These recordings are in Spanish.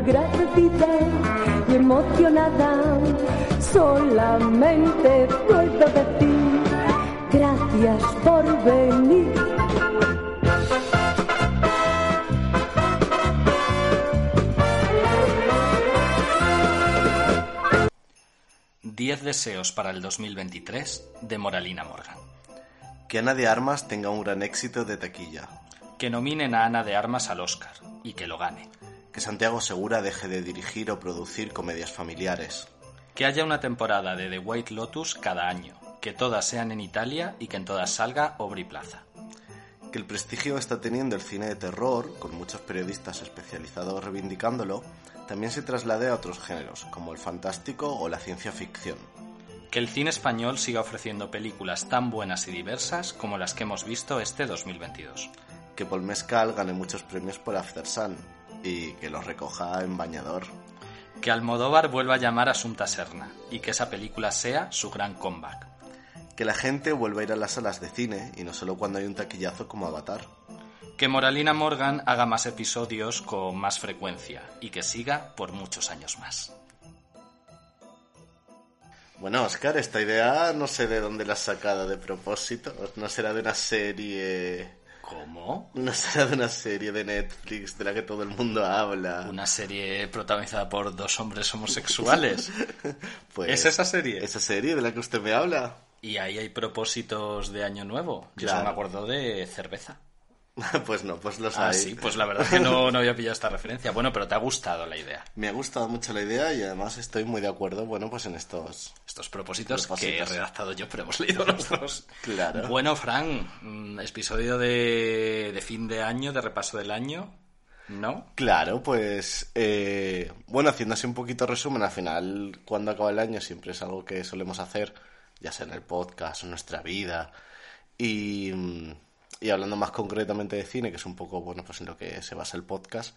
agradecida y emocionada, solamente puedo decir gracias por venir. Diez deseos para el 2023 de Moralina Morgan. Que Ana de Armas tenga un gran éxito de taquilla. Que nominen a Ana de Armas al Oscar y que lo gane. Que Santiago Segura deje de dirigir o producir comedias familiares. Que haya una temporada de The White Lotus cada año. Que todas sean en Italia y que en todas salga Aubrey Plaza. Que el prestigio que está teniendo el cine de terror, con muchos periodistas especializados reivindicándolo, también se traslade a otros géneros, como el fantástico o la ciencia ficción. Que el cine español siga ofreciendo películas tan buenas y diversas como las que hemos visto este 2022. Que Paul Mescal gane muchos premios por After Sun y que los recoja en bañador. Que Almodóvar vuelva a llamar a Asunta Serna y que esa película sea su gran comeback. Que la gente vuelva a ir a las salas de cine y no solo cuando hay un taquillazo como Avatar. Que Moralina Morgan haga más episodios con más frecuencia y que siga por muchos años más. Bueno, Oscar, esta idea no sé de dónde la has sacado de propósito. No será de una serie. ¿Cómo? No será de una serie de Netflix de la que todo el mundo habla. Una serie protagonizada por dos hombres homosexuales. Pues, ¿Es esa serie? Esa serie de la que usted me habla. Y ahí hay propósitos de año nuevo. Yo Claro. solo me acuerdo de cerveza. pues no, pues los Ah, hay. sí, pues la verdad es que no, no había pillado esta referencia. Bueno, pero te ha gustado la idea. Me ha gustado mucho la idea y además estoy muy de acuerdo, bueno, pues en estos... Estos propósitos, Propósitos. que he redactado yo, pero hemos leído los dos. Claro. Bueno, Fran, mm, episodio de, de fin de año, de repaso del año, ¿no? Claro, pues eh, bueno, haciendo así un poquito resumen, al final cuando acaba el año siempre es algo que solemos hacer, ya sea en el podcast en nuestra vida, y, mm, y hablando más concretamente de cine, que es un poco, bueno, pues en lo que se basa el podcast,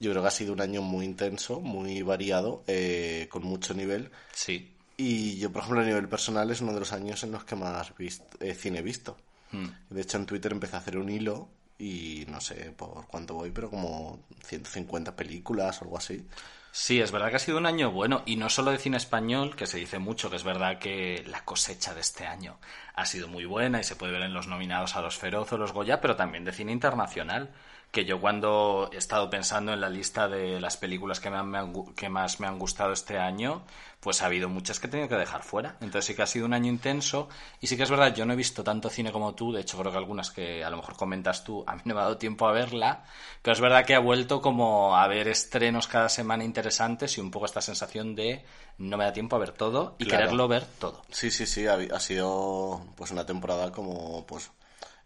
yo creo que ha sido un año muy intenso, muy variado, eh, con mucho nivel, Sí. y yo, por ejemplo, a nivel personal es uno de los años en los que más vist- eh, cine he visto. Mm. De hecho, en Twitter empecé a hacer un hilo y no sé por cuánto voy, pero como 150 películas o algo así. Sí, es verdad que ha sido un año bueno, y no solo de cine español, que se dice mucho, que es verdad que la cosecha de este año ha sido muy buena y se puede ver en los nominados a los Feroz o los Goya, pero también de cine internacional, que yo cuando he estado pensando en la lista de las películas que, me han- que más me han gustado este año, pues ha habido muchas que he tenido que dejar fuera. Entonces sí que ha sido un año intenso, y sí que es verdad, yo no he visto tanto cine como tú, de hecho creo que algunas que a lo mejor comentas tú, a mí no me ha dado tiempo a verla, pero es verdad que ha vuelto como a ver estrenos cada semana interesantes y un poco esta sensación de no me da tiempo a ver todo y Claro. quererlo ver todo. Sí, sí, sí, ha, ha sido pues una temporada como pues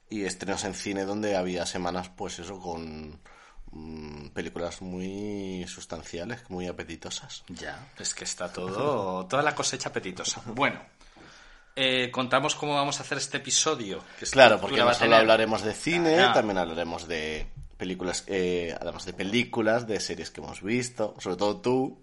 y estrenos en cine donde había semanas pues eso con mm, películas muy sustanciales, muy apetitosas. Ya, es que está todo, toda la cosecha apetitosa. Bueno, eh, contamos cómo vamos a hacer este episodio. que Claro, porque no solo hablaremos de cine, Ah, también hablaremos de películas, eh, además de películas, de series que hemos visto, sobre todo tú,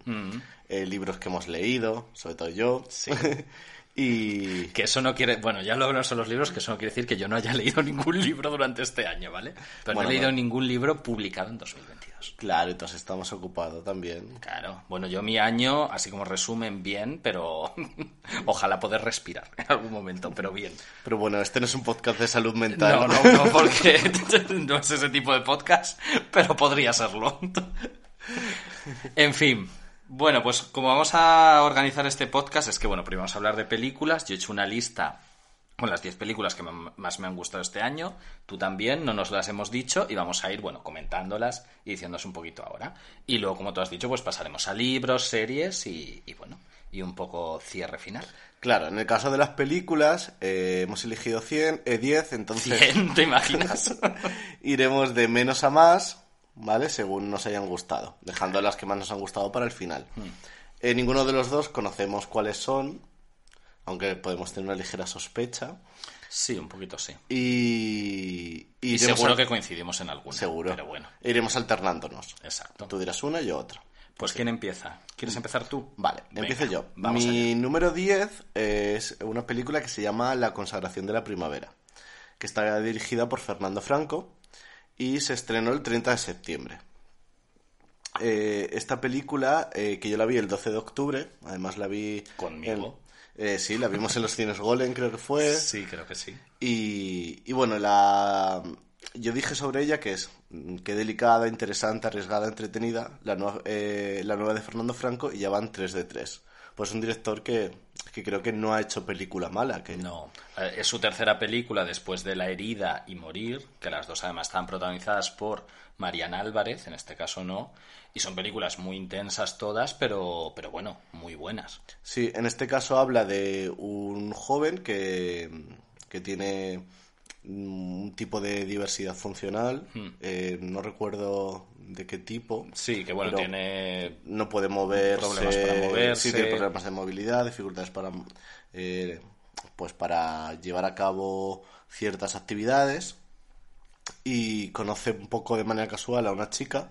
eh, libros que hemos leído, sobre todo yo. y Que eso no quiere, bueno, ya lo hablamos en los libros, que eso no quiere decir que yo no haya leído ningún libro durante este año, ¿vale? Pero Bueno, no he leído bueno. ningún libro publicado en 2022. claro, entonces estamos ocupados también. Claro, bueno, yo mi año, así como resumen, bien, pero ojalá poder respirar en algún momento, pero bien. Pero bueno, este no es un podcast de salud mental. No, no, no, porque no es ese tipo de podcast, pero podría serlo. En fin, bueno, pues como vamos a organizar este podcast, es que, bueno, primero vamos a hablar de películas. Yo he hecho una lista con las 10 películas que me- más me han gustado este año. Tú también, no nos las hemos dicho y vamos a ir, bueno, comentándolas y diciéndolas un poquito ahora. Y luego, como tú has dicho, pues pasaremos a libros, series y, y bueno, y un poco cierre final. Claro, en el caso de las películas eh, hemos elegido 100, eh, 10, entonces 100, ¿te imaginas? iremos de menos a más, ¿vale? Según nos hayan gustado, dejando las que más nos han gustado para el final. Hmm. Eh, ninguno de los dos conocemos cuáles son, aunque podemos tener una ligera sospecha. Sí, un poquito sí. Y, Y seguro que coincidimos en alguna. Seguro. Pero bueno, Iremos alternándonos. exacto. Tú dirás una y yo otra. Pues ¿quién empieza? ¿Quieres empezar tú? Vale, Venga, empiezo yo. Vamos Mi allá. número 10 es una película que se llama La consagración de la primavera, que está dirigida por Fernando Franco y se estrenó el 30 de septiembre. eh, esta película, eh, que yo la vi el 12 de octubre, además la vi... Conmigo. en- eh, sí, la vimos en los cines Golem, creo que fue. Sí, creo que sí. Y, y bueno, la, yo dije sobre ella que es mm, que delicada, interesante, arriesgada, entretenida, la nueva, eh, la nueva de Fernando Franco y ya van 3 de 3. Pues un director que, que creo que no ha hecho película mala. Que No, eh, es su tercera película después de La herida y Morir, que las dos además están protagonizadas por Mariana Álvarez, en este caso no, y son películas muy intensas todas, pero, pero bueno, muy buenas. Sí, en este caso habla de un joven que, que tiene un tipo de diversidad funcional, eh, no recuerdo de qué tipo. Sí, que bueno, pero tiene no puede moverse, Problemas para moverse. sí, tiene problemas de movilidad, dificultades para eh, pues para llevar a cabo ciertas actividades y conoce un poco de manera casual a una chica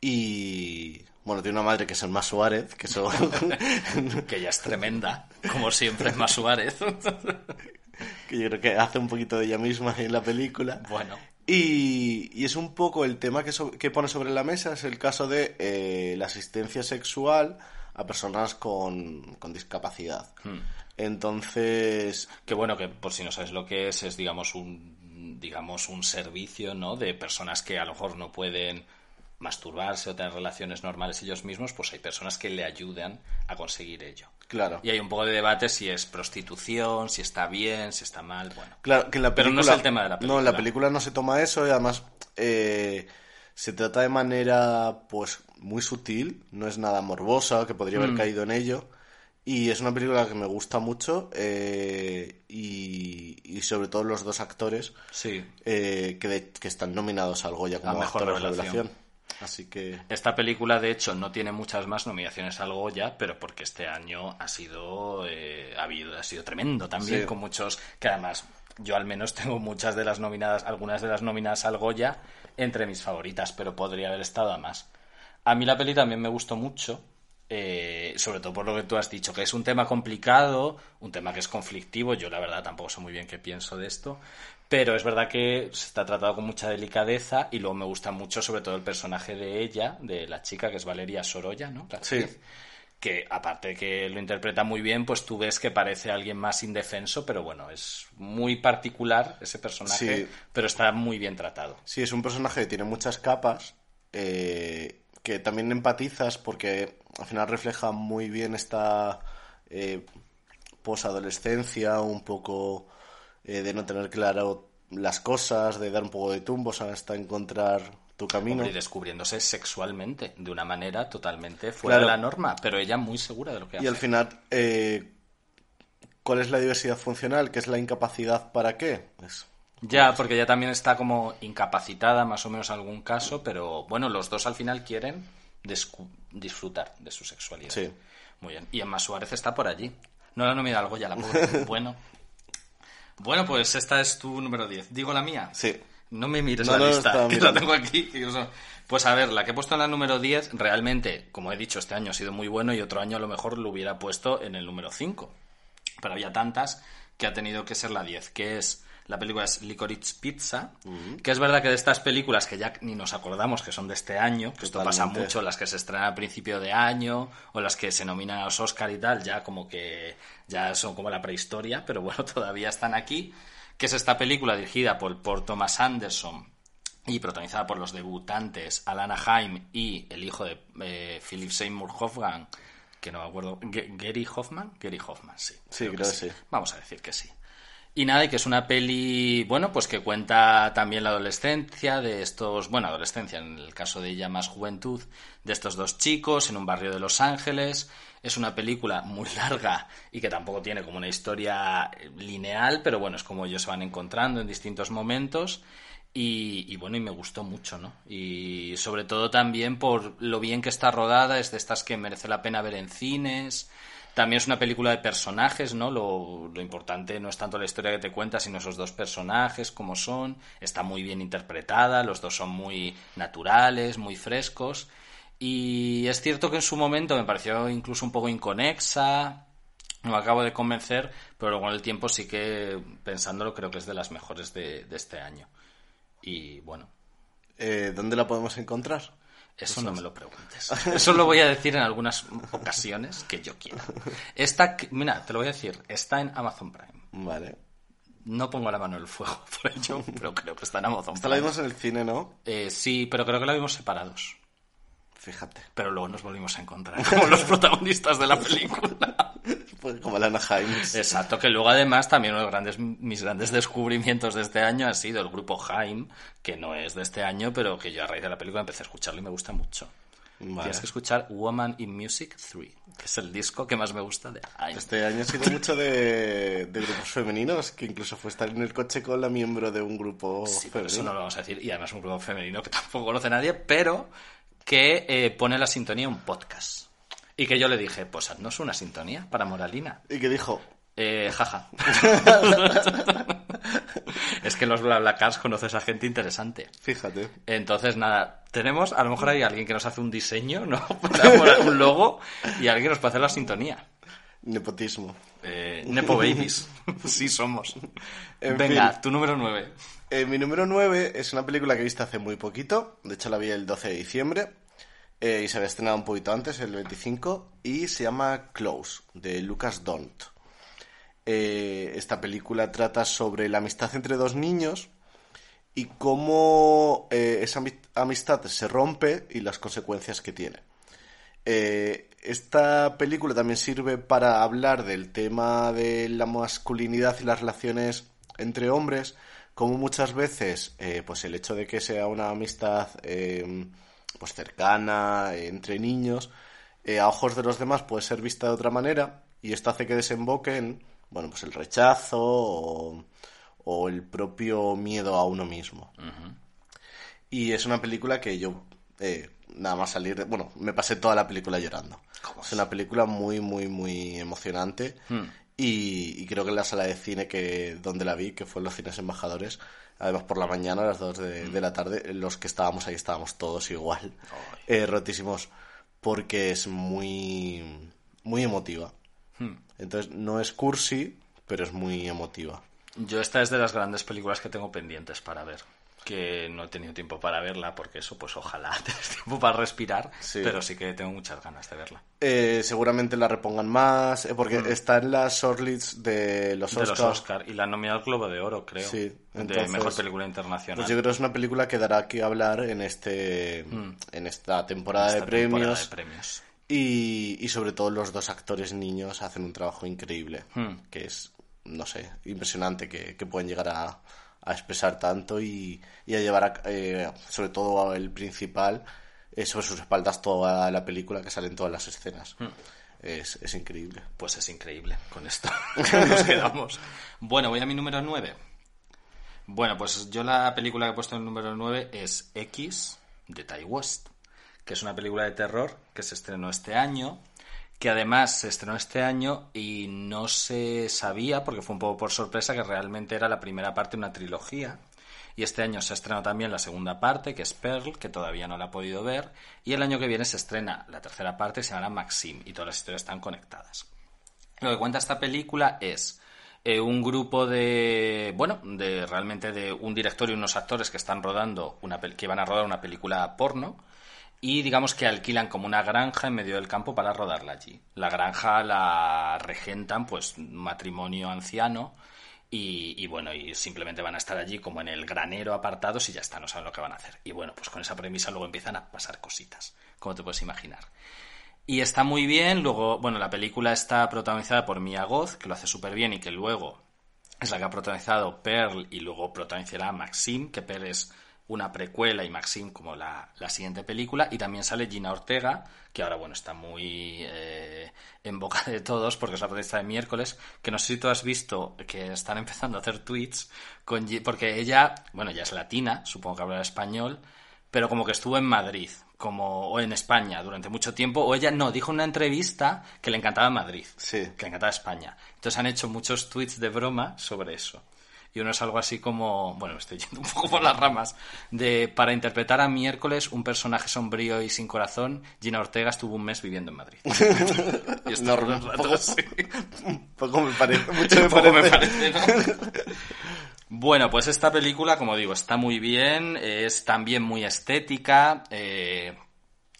y bueno, tiene una madre que es Elma Suárez, que eso que ya es tremenda, como siempre en Suárez. que yo creo que hace un poquito de ella misma en la película. bueno, Y, y es un poco el tema que, so- que pone sobre la mesa, es el caso de eh, la asistencia sexual a personas con, con discapacidad. Hmm. Entonces, que bueno, que por si no sabes lo que es, es digamos un digamos un servicio, ¿no? De personas que a lo mejor no pueden masturbarse o tener relaciones normales ellos mismos, pues hay personas que le ayudan a conseguir ello. Claro. Y hay un poco de debate si es prostitución, si está bien, si está mal, bueno. Claro, que en la Pero no película, es el tema de la No, en la película. película no se toma eso y además eh, se trata de manera pues muy sutil, no es nada morbosa, que podría Mm. haber caído en ello. Y es una película que me gusta mucho eh, y, y sobre todo los dos actores Sí. eh, que, de- que están nominados al Goya como mejor actores revelación. revelación. Así que Esta película, de hecho, no tiene muchas más nominaciones al Goya, pero porque este año ha sido, eh, ha habido, ha sido tremendo también, Sí. con muchos, que además yo al menos tengo muchas de las nominadas, algunas de las nominadas al Goya entre mis favoritas, pero podría haber estado a más. A mí la peli también me gustó mucho, eh, sobre todo por lo que tú has dicho, que es un tema complicado, un tema que es conflictivo, yo la verdad tampoco sé muy bien qué pienso de esto, pero es verdad que se está tratado con mucha delicadeza y luego me gusta mucho sobre todo el personaje de ella, de la chica que es Valeria Sorolla, ¿no? Sí. Que aparte de que lo interpreta muy bien, pues tú ves que parece alguien más indefenso, pero bueno, es muy particular ese personaje, Sí. pero está muy bien tratado. sí, es un personaje que tiene muchas capas, eh, que también empatizas porque al final refleja muy bien esta eh, posadolescencia, un poco eh, de no tener claro las cosas, de dar un poco de tumbos hasta encontrar tu camino. Y descubriéndose sexualmente de una manera totalmente fuera Claro. de la norma, pero ella muy segura de lo que hace. Y al final, eh, ¿cuál es la diversidad funcional? ¿Qué es la incapacidad para qué? Pues, Ya, porque ella también está como incapacitada, más o menos en algún caso, pero bueno, los dos al final quieren disfrutar de su sexualidad. Sí. Muy bien. Y Emma Suárez está por allí. No la nomina algo ya la pobre. bueno. Bueno, pues esta es tu número 10. ¿Digo la mía? sí. No me mires No, la no, lista, que la tengo aquí. Pues a ver, la que he puesto en la número 10, realmente, como he dicho, este año ha sido muy bueno y otro año a lo mejor lo hubiera puesto en el número 5. Pero había tantas que ha tenido que ser la 10, que es la película es Licorice Pizza, que es verdad que de estas películas que ya ni nos acordamos que son de este año, que esto pasa mucho, las que se estrenan a principio de año o las que se nominan a los Oscar y tal, ya como que ya son como la prehistoria, pero bueno, todavía están aquí, que es esta película dirigida por, por Thomas Anderson y protagonizada por los debutantes Alana Haim y el hijo de eh, Philip Seymour Hoffman, que no me acuerdo, Gary Hoffman, Gary Hoffman, sí. Sí, creo que sí. Vamos a decir que sí. Y nada, y que es una peli, bueno, pues que cuenta también la adolescencia de estos, bueno, adolescencia, en el caso de ella más juventud, de estos dos chicos en un barrio de Los Ángeles. Es una película muy larga y que tampoco tiene como una historia eh, lineal, pero bueno, es como ellos se van encontrando en distintos momentos. Y, y bueno, y me gustó mucho, ¿no? Y sobre todo también por lo bien que está rodada, es de estas que merece la pena ver en cines. También es una película de personajes, ¿no? Lo, importante no es tanto la historia que te cuenta, sino esos dos personajes, cómo son. Está muy bien interpretada, los dos son muy naturales, muy frescos. Y es cierto que en su momento me pareció incluso un poco inconexa, no acabo de convencer, pero en el tiempo sí que, pensándolo, creo que es de las mejores de, de este año. Y bueno, Eh, ¿Dónde la podemos encontrar? Eso no me lo preguntes. Eso lo voy a decir en algunas ocasiones que yo quiera. Esta, mira, te lo voy a decir, está en Amazon Prime. Vale. No pongo la mano en el fuego por ello, pero creo que está en Amazon Esta la Prime. vimos en el cine, ¿no? Eh, sí, pero creo que la vimos separados. Fíjate. Pero luego nos volvimos a encontrar como los protagonistas de la película. Pues como Lana Himes. Exacto, que luego además también uno de los grandes, mis grandes descubrimientos de este año ha sido el grupo Haim, que no es de este año, pero que yo a raíz de la película empecé a escucharlo y me gusta mucho. Vale. Tienes que escuchar Woman in Music 3, que es el disco que más me gusta de Haim. Este año ha sido mucho de, de grupos femeninos, que incluso fue estar en el coche con la miembro de un grupo Sí, pero eso femenino. no lo vamos a decir. Y además un grupo femenino que tampoco conoce nadie, pero que eh, pone la sintonía un podcast. Y que yo le dije, pues haznos una sintonía para Moralina. Y que dijo, Eh, jaja. es que en los BlaBlaCars conoces a gente interesante. fíjate, Entonces, nada, tenemos, a lo mejor hay alguien que nos hace un diseño, ¿no? Para un logo y alguien nos puede hacer la sintonía. nepotismo. Eh, Nepo Babies. sí somos. En Venga, fin. tu número 9. Eh, mi número 9 es una película que he visto hace muy poquito, de hecho la vi el 12 de diciembre, eh, y se había estrenado un poquito antes, el 25, y se llama Close, de Lucas Dont. Eh, esta película trata sobre la amistad entre dos niños y cómo esa ami- amistad se rompe y las consecuencias que tiene. Esta película también sirve para hablar del tema de la masculinidad y las relaciones entre hombres, como muchas veces eh, pues el hecho de que sea una amistad eh, pues cercana entre niños eh, a ojos de los demás puede ser vista de otra manera y esto hace que desemboque en bueno pues el rechazo o, o el propio miedo a uno mismo y es una película que yo, eh, nada más salir, de- bueno, me pasé toda la película llorando. ¿Cómo Es es? una película muy, muy, muy emocionante. Hmm. Y, y creo que en la sala de cine que donde la vi, que fue en los cines embajadores, además por la mañana a las 2 de, de la tarde, los que estábamos ahí estábamos todos igual, eh, rotísimos, porque es muy, muy emotiva. Hmm. Entonces, no es cursi, pero es muy emotiva. Yo esta es de las grandes películas que tengo pendientes para ver. Que no he tenido tiempo para verla, porque eso, pues ojalá tengas tiempo para respirar. Sí. Pero sí que tengo muchas ganas de verla. Eh, seguramente la repongan más, eh, porque está en las shortlists de los Mm. De Oscars. los Oscar. Y la nominada al Globo de Oro, creo. Sí, de Mejor Película Internacional. Pues yo creo que es una película que dará que hablar en este en esta temporada Mm. Esta de temporada premios. de premios. Y, y sobre todo los dos actores niños hacen un trabajo increíble, Hmm. que es, no sé, impresionante que, que pueden llegar a, a expresar tanto y, y a llevar, a- eh, sobre todo el principal, eh, sobre sus espaldas toda la película que sale en todas las escenas. Hmm. Es, es increíble. Pues es increíble. Con esto nos quedamos. Bueno, voy a mi número 9. Bueno, pues yo la película que he puesto en el número 9 es X de Ty West, que es una película de terror que se estrenó este año, que además se estrenó este año y no se sabía, porque fue un poco por sorpresa, que realmente era la primera parte de una trilogía. Y este año se estrenó también la segunda parte, que es Pearl, que todavía no la he podido ver. Y el año que viene se estrena la tercera parte, se llamará Maxim, y todas las historias están conectadas. Lo que cuenta esta película es eh, un grupo de, bueno, de realmente de un director y unos actores que están rodando una que van a rodar una película porno y digamos que alquilan como una granja en medio del campo para rodarla allí. La granja la regentan pues matrimonio anciano y, bueno, y simplemente van a estar allí como en el granero apartados y ya está, no saben lo que van a hacer. Y bueno, pues con esa premisa luego empiezan a pasar cositas, como te puedes imaginar. Y está muy bien. Luego, bueno, la película está protagonizada por Mia Goth, que lo hace súper bien y que luego es la que ha protagonizado Pearl y luego protagonizará Maxim, que Pearl es una precuela y Maxim como la, la siguiente película. Y también sale Gina Ortega, que ahora, bueno, está muy eh, en boca de todos porque es la protagonista de miércoles, que no sé si tú has visto que están empezando a hacer tweets con porque ella, bueno, ya es latina, supongo que habla español, pero como que estuvo en Madrid, como o en España durante mucho tiempo, o ella no, dijo en una entrevista que le encantaba Madrid, Sí. que le encantaba España. Entonces han hecho muchos tweets de broma sobre eso. Y uno es algo así como, bueno, estoy yendo un poco por las ramas, de para interpretar a miércoles un personaje sombrío y sin corazón, Gina Ortega estuvo un mes viviendo en Madrid. y esto No, un poco- sí. Poco me parece, mucho me Poco me parece. parece, ¿no? Bueno, pues esta película, como digo, está muy bien, es también muy estética, eh,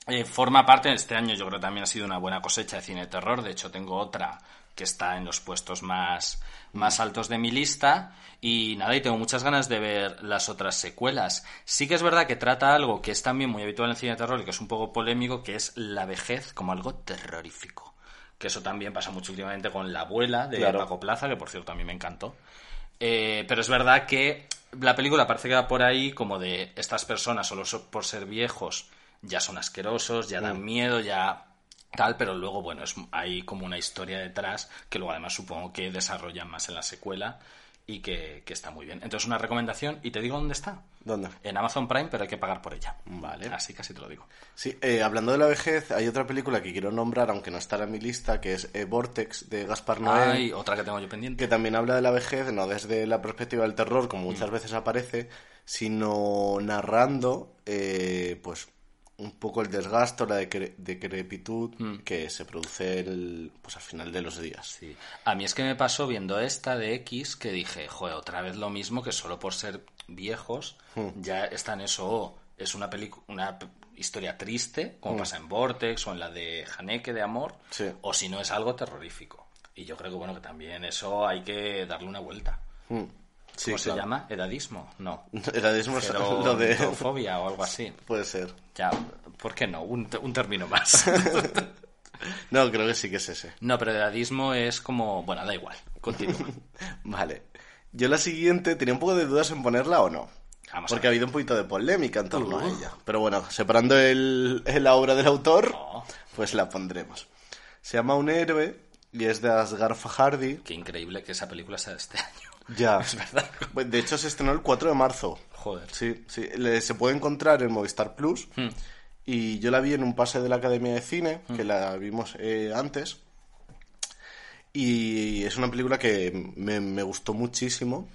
Eh, forma parte, este año yo creo que también ha sido una buena cosecha de cine de terror. De hecho, tengo otra que está en los puestos más, más altos de mi lista. Y nada, y tengo muchas ganas de ver las otras secuelas. Sí que es verdad que trata algo que es también muy habitual en el cine de terror y que es un poco polémico, que es la vejez como algo terrorífico. Que eso también pasa mucho últimamente con La abuela de Claro. Paco Plaza, que por cierto a mí me encantó. Eh, pero es verdad que la película parece que va por ahí como de estas personas solo so- por ser viejos ya son asquerosos, ya dan miedo, ya tal, pero luego, bueno, es, hay como una historia detrás que luego además supongo que desarrollan más en la secuela y que, que está muy bien. Entonces una recomendación y te digo dónde está. ¿Dónde? En Amazon Prime, pero hay que pagar por ella. Vale. Así casi te lo digo. Sí, eh, hablando de la vejez, hay otra película que quiero nombrar, aunque no está en mi lista, que es eh, Vortex de Gaspar Noé. Hay otra que tengo yo pendiente. que también habla de la vejez, no desde la perspectiva del terror, como muchas veces aparece, sino narrando, eh, pues, un poco el desgasto, la decre- decrepitud que se produce el, pues, al final de los días. Sí. A mí es que me pasó viendo esta de X que dije, joder, otra vez lo mismo que solo por ser viejos ya está en eso. o es una película, una historia triste, como pasa en Vortex o en la de Haneke de Amor, Sí. o si no es algo terrorífico. Y yo creo que bueno que también eso hay que darle una vuelta. Sí, ¿Cómo se llama? ¿Edadismo? No. Edadismo es lo de... Gerontofobia o algo así. Puede ser. Ya, ¿por qué no? Un, término más. No, creo que sí que es ese. no, pero edadismo es como... Bueno, da igual. Continúa. Vale. Yo la siguiente tenía un poco de dudas en ponerla o no. Vamos porque ha habido un poquito de polémica en torno a Uh. ella. Pero bueno, separando el, la obra del autor, Oh. pues la pondremos. Se llama Un héroe y es de Asghar Farhadi. Qué increíble que esa película sea de este año. Ya. Es verdad. Pues, De hecho, se estrenó el 4 de marzo. Joder. Sí, sí. Le- se puede encontrar en Movistar Plus. Hmm. Y yo la vi en un pase de la Academia de Cine, que la vimos eh, antes. Y es una película que me, me gustó muchísimo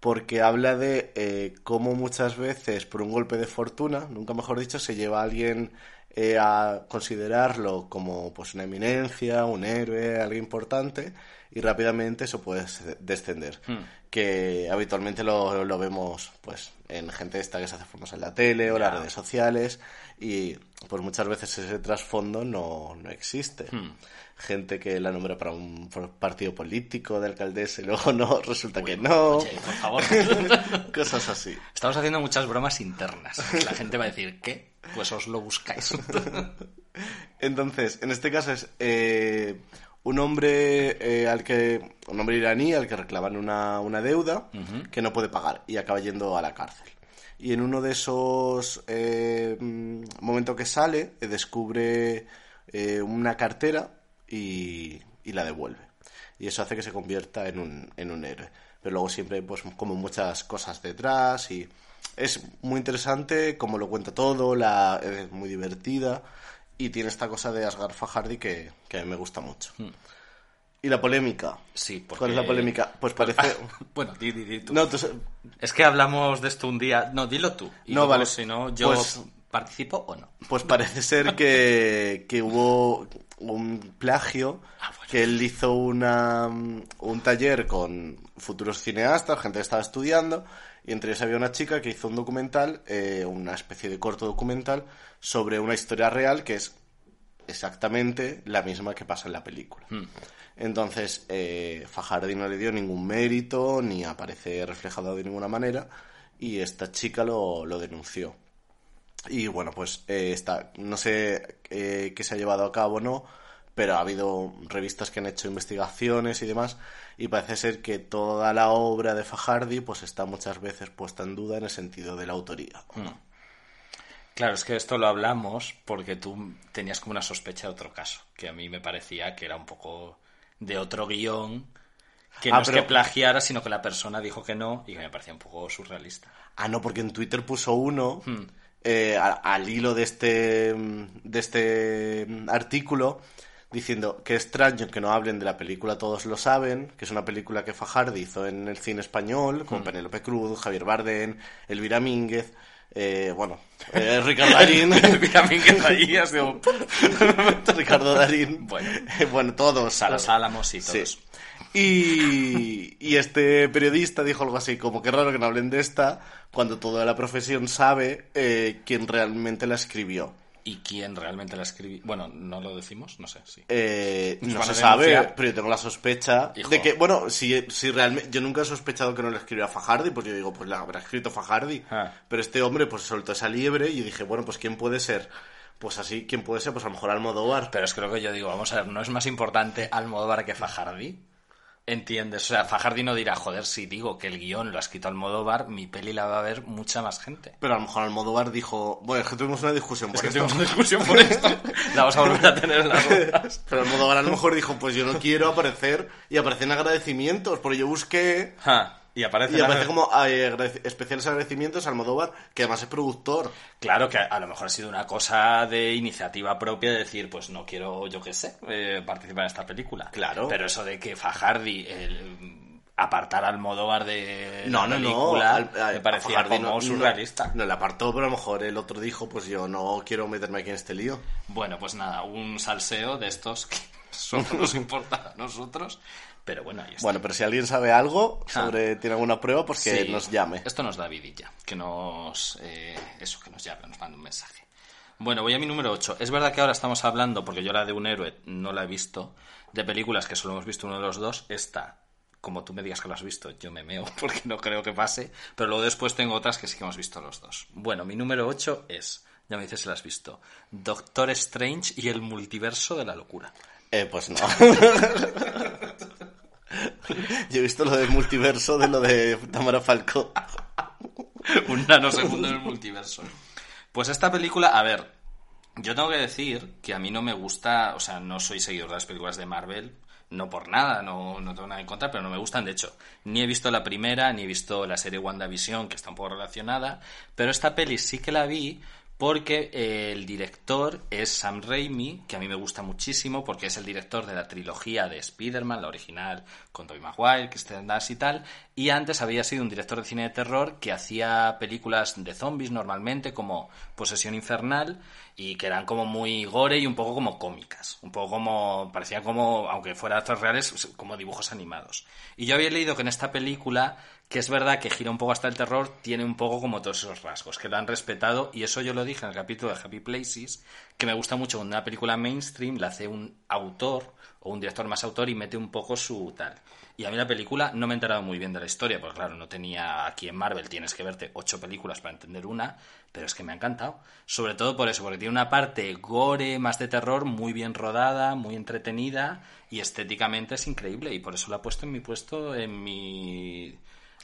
porque habla de eh, cómo muchas veces por un golpe de fortuna, nunca mejor dicho, se lleva a alguien eh, a considerarlo como pues una eminencia, un héroe, alguien importante y rápidamente eso puede descender. Que habitualmente lo, lo vemos pues en gente esta que se hace famosa en la tele o las redes sociales y pues muchas veces ese trasfondo no, no existe. Gente que la nombra para un partido político de alcaldesa y luego no, resulta que no. Oye, por favor. Cosas así. Estamos haciendo muchas bromas internas. La gente va a decir, ¿qué? Pues os lo buscáis. Entonces, en este caso es eh, un hombre eh, al que un hombre iraní al que reclaman una, una deuda que no puede pagar y acaba yendo a la cárcel. Y en uno de esos eh, mm, momentos que sale, eh, descubre eh, una cartera y, y la devuelve. Y eso hace que se convierta en un, en un héroe. Pero luego siempre hay pues, como muchas cosas detrás y es muy interesante como lo cuenta todo, la, es muy divertida y tiene esta cosa de Asghar Fajardi que, que a mí me gusta mucho. ¿Y la polémica? Sí, porque... ¿Cuál es la polémica? Pues parece... bueno, di, di, di tú. No, tú sa- Es que hablamos de esto un día. No, dilo tú. Y No, luego, vale. Si no, yo Pues- participo o no. Pues parece ser que, que hubo un plagio, Ah, bueno. que él hizo una, un taller con futuros cineastas, gente que estaba estudiando, y entre ellos había una chica que hizo un documental, eh, una especie de corto documental, sobre una historia real que es exactamente la misma que pasa en la película. Entonces, eh, Fajardi no le dio ningún mérito, ni aparece reflejado de ninguna manera, y esta chica lo, lo denunció. Y bueno, pues eh, está, no sé eh, qué se ha llevado a cabo o no, pero ha habido revistas que han hecho investigaciones y demás, y parece ser que toda la obra de Fajardi pues está muchas veces puesta en duda en el sentido de la autoría. Claro, es que esto lo hablamos porque tú tenías como una sospecha de otro caso, que a mí me parecía que era un poco de otro guion, que Ah, no es que plagiara, sino que la persona dijo que no y que me parecía un poco surrealista. Ah, no, porque en Twitter puso uno eh, a- al hilo de este, de este mm, artículo diciendo que extraño que no hablen de la película Todos lo saben, que es una película que Fajardi hizo en el cine español, con Penélope Cruz, Javier Bardem, Elvira Mínguez, eh, bueno, eh, Ricardo Darín, También que ahí ha sido Ricardo Darín, Bueno. Eh, bueno, todos. los álamos y Sí. todos. Y, y este periodista dijo algo así, como que raro que no hablen de esta, cuando toda la profesión sabe eh, quién realmente la escribió. ¿Y quién realmente la escribió? Bueno, no lo decimos, no sé, sí. Eh, no se sabe, denunciar. pero yo tengo la sospecha Hijo. de que, bueno, si, si realmente, yo nunca he sospechado que no la escribiera Fajardi, pues yo digo, pues la habrá escrito Fajardi. Ah. Pero este hombre, pues soltó esa liebre y dije, bueno, pues ¿quién puede ser? Pues así, ¿quién puede ser? Pues a lo mejor Almodóvar. Pero es que lo que yo digo, vamos a ver, ¿no es más importante Almodóvar que Fajardi? ¿Entiendes? O sea, Fajardi no dirá, joder, si digo que el guion lo ha escrito Almodóvar, mi peli la va a ver mucha más gente. Pero a lo mejor Almodóvar dijo, bueno, es que tuvimos una discusión por Es que esto. tuvimos una discusión por esto. La vamos a volver a tener en las. Pero Almodóvar a lo mejor dijo, pues yo no quiero aparecer y aparecen agradecimientos, porque yo busqué Y aparece, y la- aparece como agradec- especiales agradecimientos a Almodóvar, que además es productor. Claro que a, a lo mejor ha sido una cosa de iniciativa propia de decir, pues no quiero, yo qué sé, eh, participar en esta película. Claro. Pero eso de que Fajardi el, apartar al Almodóvar de No, la no, no. película al- al- me parecía como no- surrealista. No, no le apartó, pero a lo mejor el otro dijo, pues yo no quiero meterme aquí en este lío. Bueno, pues nada, un salseo de estos que solo nos importa a nosotros. Pero bueno, ahí está. Bueno, pero si alguien sabe algo Ah. sobre, tiene alguna prueba, pues que Sí, nos llame. Esto nos da vidilla, que nos... eh, eso, que nos llame, nos mande un mensaje. Bueno, voy a mi número 8. Es verdad que ahora estamos hablando, porque yo la de un héroe no la he visto, de películas que solo hemos visto uno de los dos. Esta, como tú me digas que lo has visto, yo me meo, porque no creo que pase. Pero luego después tengo otras que sí que hemos visto los dos. Bueno, mi número 8 es, ya me dices si la has visto, Doctor Strange y el multiverso de la locura. Eh, pues no. Yo he visto lo del multiverso de lo de Tamara Falcó. un nanosegundo en el multiverso. Pues esta película, a ver, yo tengo que decir que a mí no me gusta, o sea, no soy seguidor de las películas de Marvel, no por nada, no, no tengo nada en contra, pero no me gustan. De hecho, ni he visto la primera, ni he visto la serie WandaVision, que está un poco relacionada, pero esta peli sí que la vi porque eh, el director es Sam Raimi, que a mí me gusta muchísimo porque es el director de la trilogía de Spider-Man, la original, con Tobey Maguire, Kristen Dunst y tal, y antes había sido un director de cine de terror que hacía películas de zombies normalmente, como Posesión Infernal, y que eran como muy gore y un poco como cómicas, un poco como, parecían como, aunque fueran actores reales, como dibujos animados. Y yo había leído que en esta película que es verdad que gira un poco hasta el terror, tiene un poco como todos esos rasgos, que lo han respetado, y eso yo lo dije en el capítulo de Happy Places, que me gusta mucho cuando una película mainstream la hace un autor o un director más autor y mete un poco su tal. Y a mí la película no me he enterado muy bien de la historia, porque claro, no tenía aquí en Marvel, tienes que verte ocho películas para entender una, pero es que me ha encantado. Sobre todo por eso, porque tiene una parte gore, más de terror, muy bien rodada, muy entretenida, y estéticamente es increíble, y por eso la he puesto en mi puesto, en mi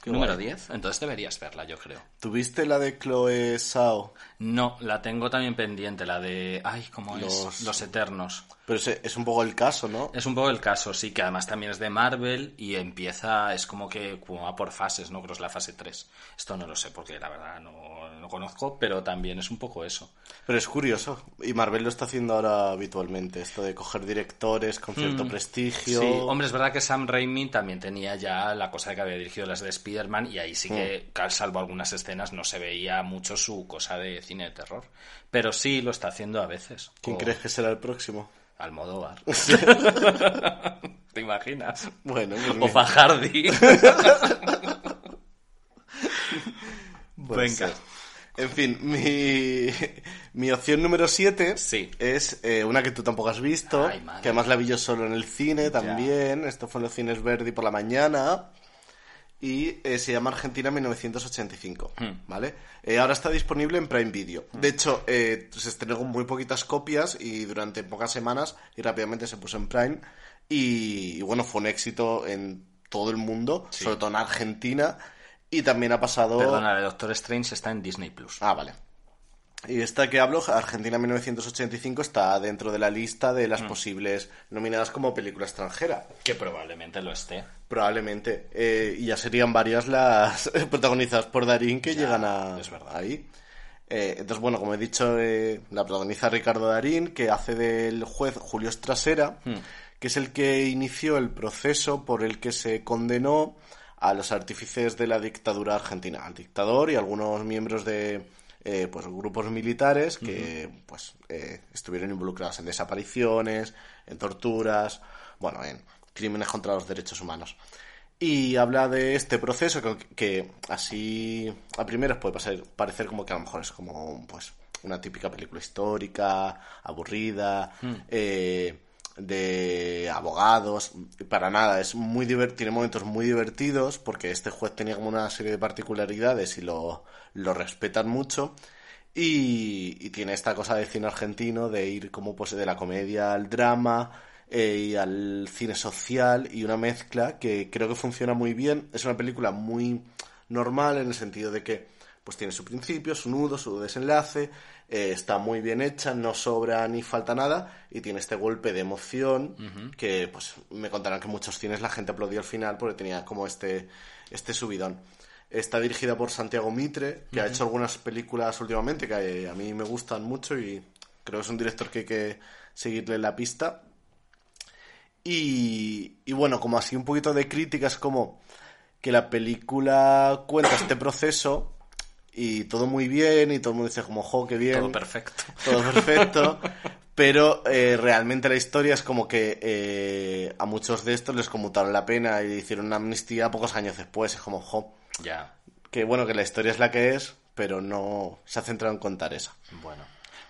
número guay. 10. Entonces deberías verla, yo creo. ¿Tuviste la de Chloe Sao? No, la tengo también pendiente, la de... Ay, ¿cómo es? Los- Los Eternos. Pero es, un poco el caso, ¿no? Es un poco el caso, sí, que además también es de Marvel y empieza, es como que como va por fases, ¿no? Creo que es la fase 3. Esto no lo sé porque la verdad no lo conozco, pero también es un poco eso. Pero es curioso. Y Marvel lo está haciendo ahora habitualmente. Esto de coger directores con cierto prestigio. Mm. Sí, hombre, es verdad que Sam Raimi también tenía ya la cosa de que había dirigido las de Spider-Man y ahí sí que, Mm. salvo algunas escenas, no se veía mucho su cosa de cine de terror. Pero sí lo está haciendo a veces. ¿Quién O crees que será el próximo? Almodóvar. ¿Te imaginas? Bueno, pues O Fajardi. puede Venga. ser. En fin, mi, mi opción número 7 Sí. es eh, una que tú tampoco has visto, Ay, que además la vi yo solo en el cine también. Esto fue en los cines Verdi por la mañana. Y eh, se llama Argentina 1985, Hmm. ¿vale? Eh, ahora está disponible en Prime Video. De hecho, eh, se estrenó con muy poquitas copias y durante pocas semanas y rápidamente se puso en Prime. Y, y bueno, fue un éxito en todo el mundo, sobre todo en Argentina. Y también ha pasado... Perdona, el Doctor Strange está en Disney Plus. Ah, vale. Y esta que hablo, Argentina 1985, está dentro de la lista de Mm. las posibles nominadas como película extranjera. Que probablemente lo esté. Probablemente. Eh, y ya serían varias las protagonizadas por Darín que Ya, llegan a, es verdad. ahí. Eh, entonces, bueno, como he dicho, eh, la protagoniza Ricardo Darín, que hace del juez Julio Strasera, Hmm. que es el que inició el proceso por el que se condenó a los artífices de la dictadura argentina, al dictador y algunos miembros de eh, pues grupos militares que pues eh, estuvieron involucrados en desapariciones, en torturas, bueno, en crímenes contra los derechos humanos. Y habla de este proceso que, que así a primeras puede pasar- parecer como que a lo mejor es como pues una típica película histórica, aburrida, Hmm. eh, de abogados, para nada, es muy tiene momentos muy divertidos porque este juez tenía como una serie de particularidades y lo, lo respetan mucho y, y tiene esta cosa de cine argentino de ir como pues de la comedia al drama eh, y al cine social y una mezcla que creo que funciona muy bien. Es una película muy normal en el sentido de que pues tiene su principio, su nudo, su desenlace, eh, está muy bien hecha, no sobra ni falta nada y tiene este golpe de emoción que pues me contarán que en muchos cines la gente aplaudió al final porque tenía como este, este subidón. Está dirigida por Santiago Mitre, que ha hecho algunas películas últimamente que eh, a mí me gustan mucho y creo que es un director que hay que seguirle la pista. Y, y bueno, como así un poquito de críticas, como que la película cuenta este proceso y todo muy bien y todo el mundo dice como, jo, qué bien. Todo perfecto. Todo perfecto. pero eh, realmente la historia es como que eh, a muchos de estos les conmutaron la pena y hicieron una amnistía pocos años después. Es como, jo, Ya. que bueno, que la historia es la que es, pero no se ha centrado en contar esa. Bueno,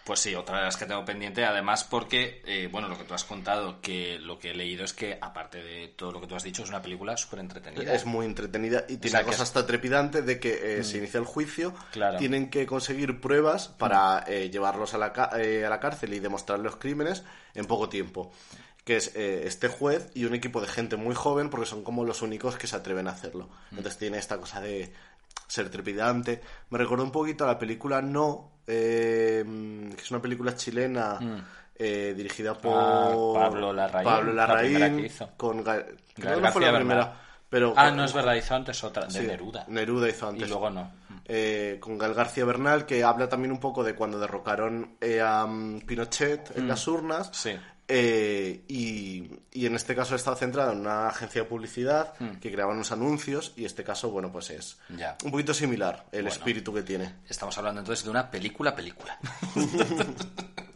pues sí, otra de las que tengo pendiente, además porque, eh, bueno, lo que tú has contado, que lo que he leído es que, aparte de todo lo que tú has dicho, es una película súper entretenida. Es muy entretenida y tiene una cosa hasta trepidante de que eh, se inicia el juicio, Claro. tienen que conseguir pruebas para eh, llevarlos a la, ca- eh, a la cárcel y demostrar los crímenes en poco tiempo. Que es eh, este juez y un equipo de gente muy joven porque son como los únicos que se atreven a hacerlo. Entonces tiene esta cosa de ser trepidante. Me recordó un poquito a la película No, eh, que es una película chilena eh, dirigida por Mm. Ah, Pablo Larraín, Pablo la Larraín, que hizo. con Ga- creo Gael que no fue la García primera, Bernal. pero Ah, no es verdad, hizo antes otra, de Sí, Neruda. Neruda hizo antes. Y luego no. Eh, con Gal García Bernal, que habla también un poco de cuando derrocaron eh, a mm, Pinochet en las urnas. Sí. Eh, y, y en este caso estaba centrado en una agencia de publicidad Hmm. que creaban unos anuncios y este caso, bueno, pues es Ya. un poquito similar el Bueno. espíritu que tiene. Estamos hablando entonces de una película, película.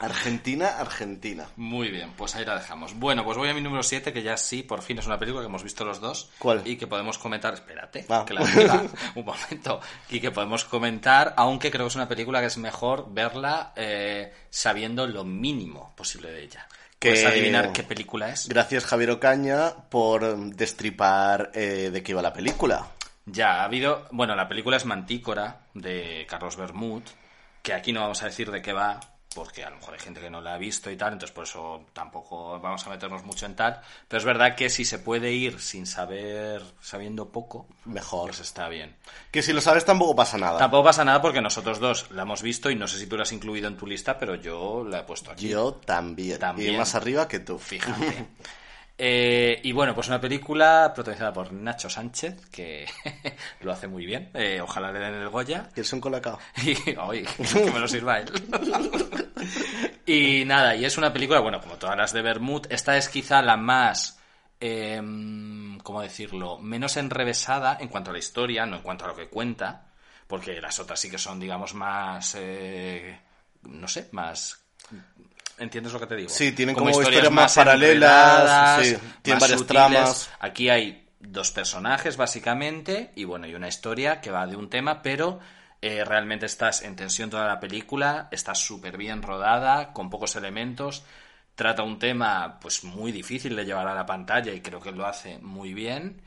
Argentina, Argentina. Muy bien, pues ahí la dejamos. Bueno, pues voy a mi número 7, que ya sí, por fin es una película que hemos visto los dos. ¿Cuál? Y que podemos comentar. Espérate, Ah. que la. Un momento. Y que podemos comentar, aunque creo que es una película que es mejor verla eh, sabiendo lo mínimo posible de ella. ¿Puedes adivinar qué película es? Gracias Javier Ocaña por mm, destripar eh, de qué iba la película. Ya, ha habido. Bueno, la película es Mantícora, de Carlos Bermud, que aquí no vamos a decir de qué va, porque a lo mejor hay gente que no la ha visto y tal, entonces por eso tampoco vamos a meternos mucho en tal. Pero es verdad que si se puede ir sin saber, sabiendo poco, Mejor. pues está bien. Que si lo sabes tampoco pasa nada. Tampoco pasa nada porque nosotros dos la hemos visto y no sé si tú la has incluido en tu lista, pero yo la he puesto aquí. Yo también. También. Y más arriba que tú. Fíjate. Eh, y bueno, pues una película protagonizada por Nacho Sánchez, que lo hace muy bien. Eh, ojalá le den el Goya. ¿Quieres un colacao? Y, que me lo sirva él. y nada, y es una película, bueno, como todas las de Bermud, esta es quizá la más, eh, ¿cómo decirlo?, menos enrevesada en cuanto a la historia, no en cuanto a lo que cuenta, porque las otras sí que son, digamos, más, eh, no sé, más... ¿Entiendes lo que te digo? Sí, tienen como historias más paralelas, sí, tienen más varias sutiles. tramas. Aquí hay dos personajes, básicamente, y bueno, y una historia que va de un tema, pero eh, realmente estás en tensión toda la película, está súper bien rodada, con pocos elementos, trata un tema pues muy difícil de llevar a la pantalla y creo que lo hace muy bien.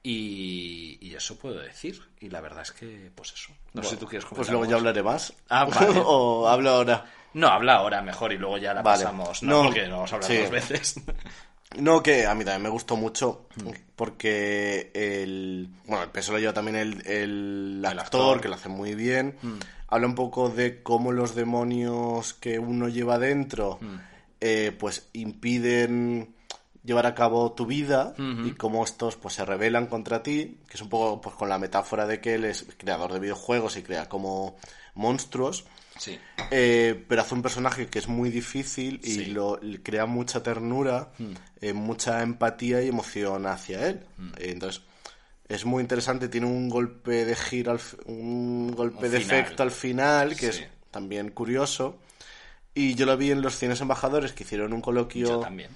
Y, y eso puedo decir. Y la verdad es que, pues eso. No sé si tú quieres Pues comentar luego ya hablaré más. Ah, vale. o hablo ahora. No, habla ahora mejor y luego ya la Vale. pasamos. No, No, porque no vamos a hablar sí. dos veces. No, que a mí también me gustó mucho Mm. porque el... Bueno, el peso lo lleva también el, el actor, actor. que lo hace muy bien. Mm. Habla un poco de cómo los demonios que uno lleva dentro Mm. eh, pues impiden llevar a cabo tu vida y cómo estos pues se rebelan contra ti, que es un poco pues con la metáfora de que él es creador de videojuegos y crea como monstruos. Sí. Eh, pero hace un personaje que es muy difícil y Sí. Hmm. lo crea mucha ternura, eh, mucha empatía y emoción hacia él. Hmm. Eh, entonces, es muy interesante, tiene un golpe de giro, al un golpe Un de final. efecto al final, que Sí. es también curioso. Y yo lo vi en los cines embajadores que hicieron un coloquio. Yo también.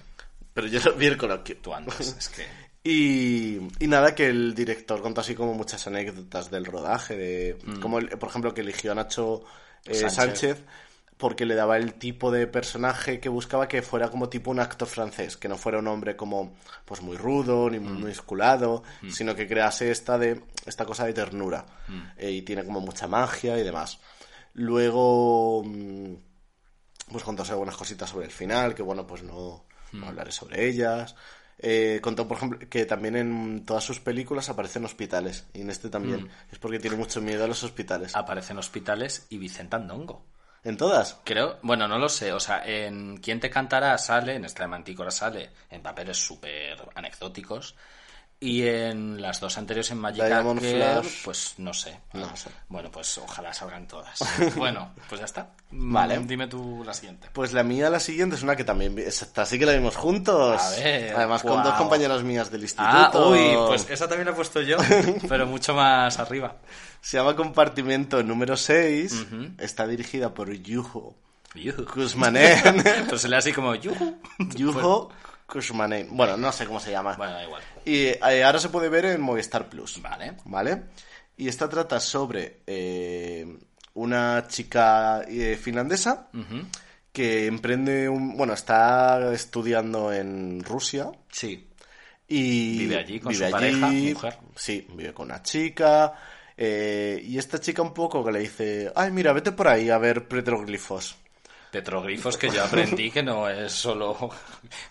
Pero yo lo vi el coloquio. Tú antes. Es que. Y, y nada, que el director contó así como muchas anécdotas del rodaje, de Mm. como, el- por ejemplo, que eligió a Nacho eh, Sánchez. Sánchez. porque le daba el tipo de personaje que buscaba que fuera como tipo un actor francés, que no fuera un hombre como pues muy rudo ni muy musculado, sino que crease esta de esta cosa de ternura Eh, y tiene como mucha magia y demás. Luego mm, pues contó algunas cositas sobre el final, que bueno, pues no, no hablaré sobre ellas. Eh, contó, por ejemplo, que también en todas sus películas aparecen hospitales, y en este también. Es porque tiene mucho miedo a los hospitales. Aparecen hospitales y Vicenta Andongo. ¿En todas? Creo, bueno, no lo sé, o sea, en ¿Quién te cantará? sale, en Mantícora sale, en papeles súper anecdóticos, y en las dos anteriores en Magic Diamond Flash. pues no sé. No sé. Bueno, pues ojalá salgan todas. bueno, pues ya está. Vale. Mm, Dime tú la siguiente. Pues la mía, la siguiente, es una que también... Esta sí que la vimos juntos. A ver, Además, con dos compañeras mías del instituto. Ah, uy, pues esa también la he puesto yo, pero mucho más arriba. Se llama Compartimento número 6. Está dirigida por Yuho Yuhu. Kuzmanen. Pero se lee así como yuhu. Yuho Bueno, no sé cómo se llama. Bueno, da igual. Y eh, ahora se puede ver en Movistar Plus. Vale. ¿Vale? Y esta trata sobre eh, una chica eh, finlandesa que emprende un... Bueno, está estudiando en Rusia Sí. y... Vive allí con vive su pareja, mujer. Sí, vive con una chica. eh, y esta chica un poco que le dice, ay, mira, vete por ahí a ver petroglifos. Petroglifos que yo aprendí que no es solo. O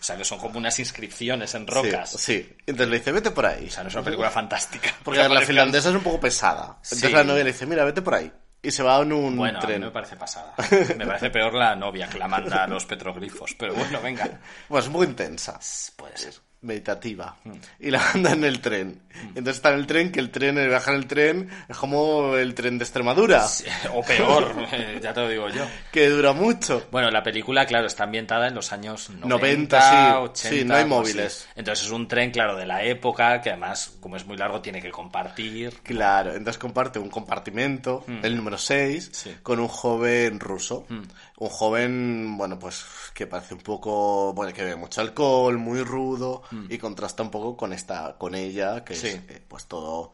sea, que son como unas inscripciones en rocas. Sí, sí. Entonces le dice, vete por ahí. O sea, no es una película fantástica. Porque la aparezcan- finlandesa es un poco pesada. Entonces Sí. la novia le dice, mira, vete por ahí. Y se va en un Bueno, a mí tren. no me parece pasada. Me parece peor la novia que la manda a los petroglifos. Pero bueno, venga. Bueno, es poco intensa. Puede ser. Meditativa Mm. y la manda en el tren. Entonces está en el tren, que el tren, el viajar en el tren, es como el tren de Extremadura, Sí, O peor, eh, ya te lo digo yo. que dura mucho. Bueno, la película, claro, está ambientada en los años 90, 90, sí. 80. Sí, no hay móviles. así. Entonces es un tren, claro, de la época, que además, como es muy largo, tiene que compartir. Claro, entonces comparte un compartimento, el número 6, Mm. Sí. Mm. con un joven ruso. Un joven, bueno, pues que parece un poco, bueno, que bebe mucho alcohol, muy rudo, y contrasta un poco con esta, con ella, que Mm. Sí. es eh, pues todo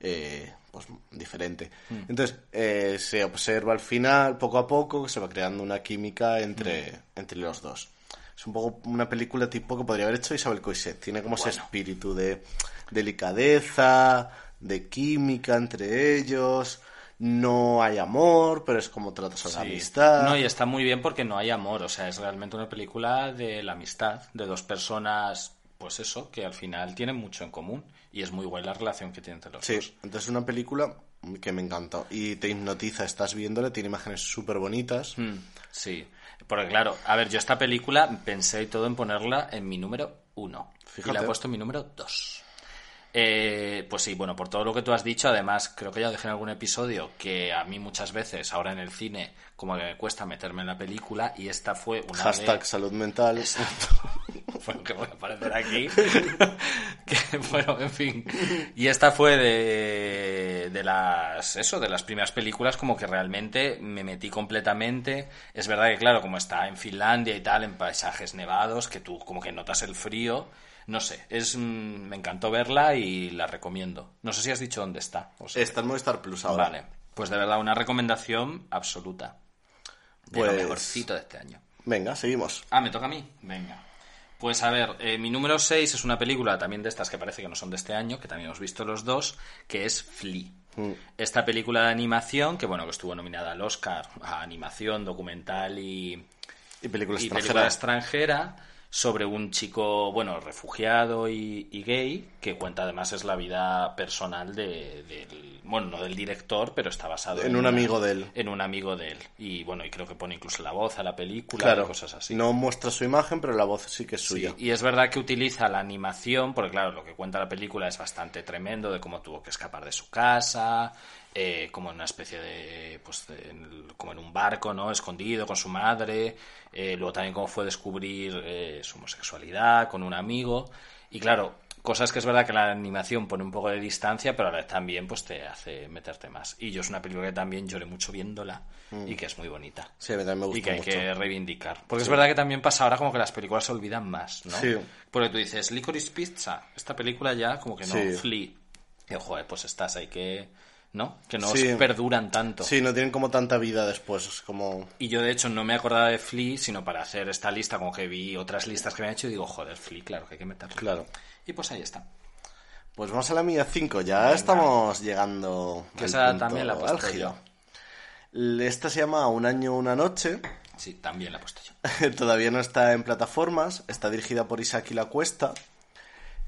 eh, pues diferente. Mm. Entonces, eh, se observa al final, poco a poco, que se va creando una química Mm. entre, entre los dos. Es un poco una película tipo que podría haber hecho Isabel Coixet. Tiene como ese espíritu de delicadeza, de química entre ellos. No hay amor, pero es como trata sobre la Sí. amistad. No, y está muy bien porque no hay amor, o sea, es realmente una película de la amistad, de dos personas, pues eso, que al final tienen mucho en común y es muy buena la relación que tienen entre los Sí, dos. entonces es una película que me encantó. Y te hipnotiza, estás viéndole, tiene imágenes súper bonitas. Mm, sí, porque claro, a ver, yo esta película pensé y todo en ponerla en mi número uno y Fíjate. la he puesto en mi número dos. Eh, pues sí, bueno, por todo lo que tú has dicho, además creo que ya dejé en algún episodio que a mí muchas veces, ahora en el cine, como que me cuesta meterme en la película y esta fue una Hashtag de... salud mental. que voy a aparecer aquí. que, bueno, en fin. Y esta fue de, de las, eso, de las primeras películas como que realmente me metí completamente. Es verdad que, claro, como está en Finlandia y tal, en paisajes nevados, que tú como que notas el frío. No sé, es, mm, me encantó verla y la recomiendo. No sé si has dicho dónde está. o sea, Está en Movistar Plus ahora. Vale, pues de verdad una recomendación absoluta. De lo Pues- mejorcito de este año. Venga, seguimos. Ah, ¿me toca a mí? Venga. Pues a ver, eh, mi número 6 es una película también de estas que parece que no son de este año, que también hemos visto los dos, que es Flea. Esta película de animación, que bueno, que estuvo nominada al Oscar a animación, documental y, Y película y extranjera. película extranjera sobre un chico, bueno, refugiado y, y gay, que cuenta además es la vida personal de, del, bueno, no del director, pero está basado En un una- amigo de él. En un amigo de él. Y bueno, y creo que pone incluso la voz a la película Claro, y cosas así. no muestra su imagen, pero la voz sí que es Sí, suya. y es verdad que utiliza la animación, porque claro, lo que cuenta la película es bastante tremendo de cómo tuvo que escapar de su casa, eh, como en una especie de, pues, de- en el- como en un barco, ¿no? Escondido con su madre, eh, luego también cómo fue descubrir eh, su homosexualidad con un amigo, y claro, cosas que es verdad que la animación pone un poco de distancia, pero a la vez también pues te hace meterte más. Y yo es una película que también lloré mucho viéndola y que es muy bonita Sí, me gusta y que hay mucho. que reivindicar. Porque es verdad que también pasa ahora como que las películas se olvidan más, ¿no? Sí. Porque tú dices, Licorice Pizza, esta película ya como que no, Sí. Flea. Y joder, pues estas hay que ¿no? Que no Sí. perduran tanto. Sí, no tienen como tanta vida después, es como... Y yo, de hecho, no me acordaba de Flea, sino para hacer esta lista, como que vi otras listas que me han hecho y digo, joder, Flea, claro, que hay que meterlo. Claro. Y pues ahí está. Pues vamos a la mía 5, ya estamos llegando Que al esa punto también la álgido. yo. Esta se llama Un año, una noche. Sí, también la he puesto yo. Todavía no está en plataformas. Está dirigida por Isaac La Cuesta.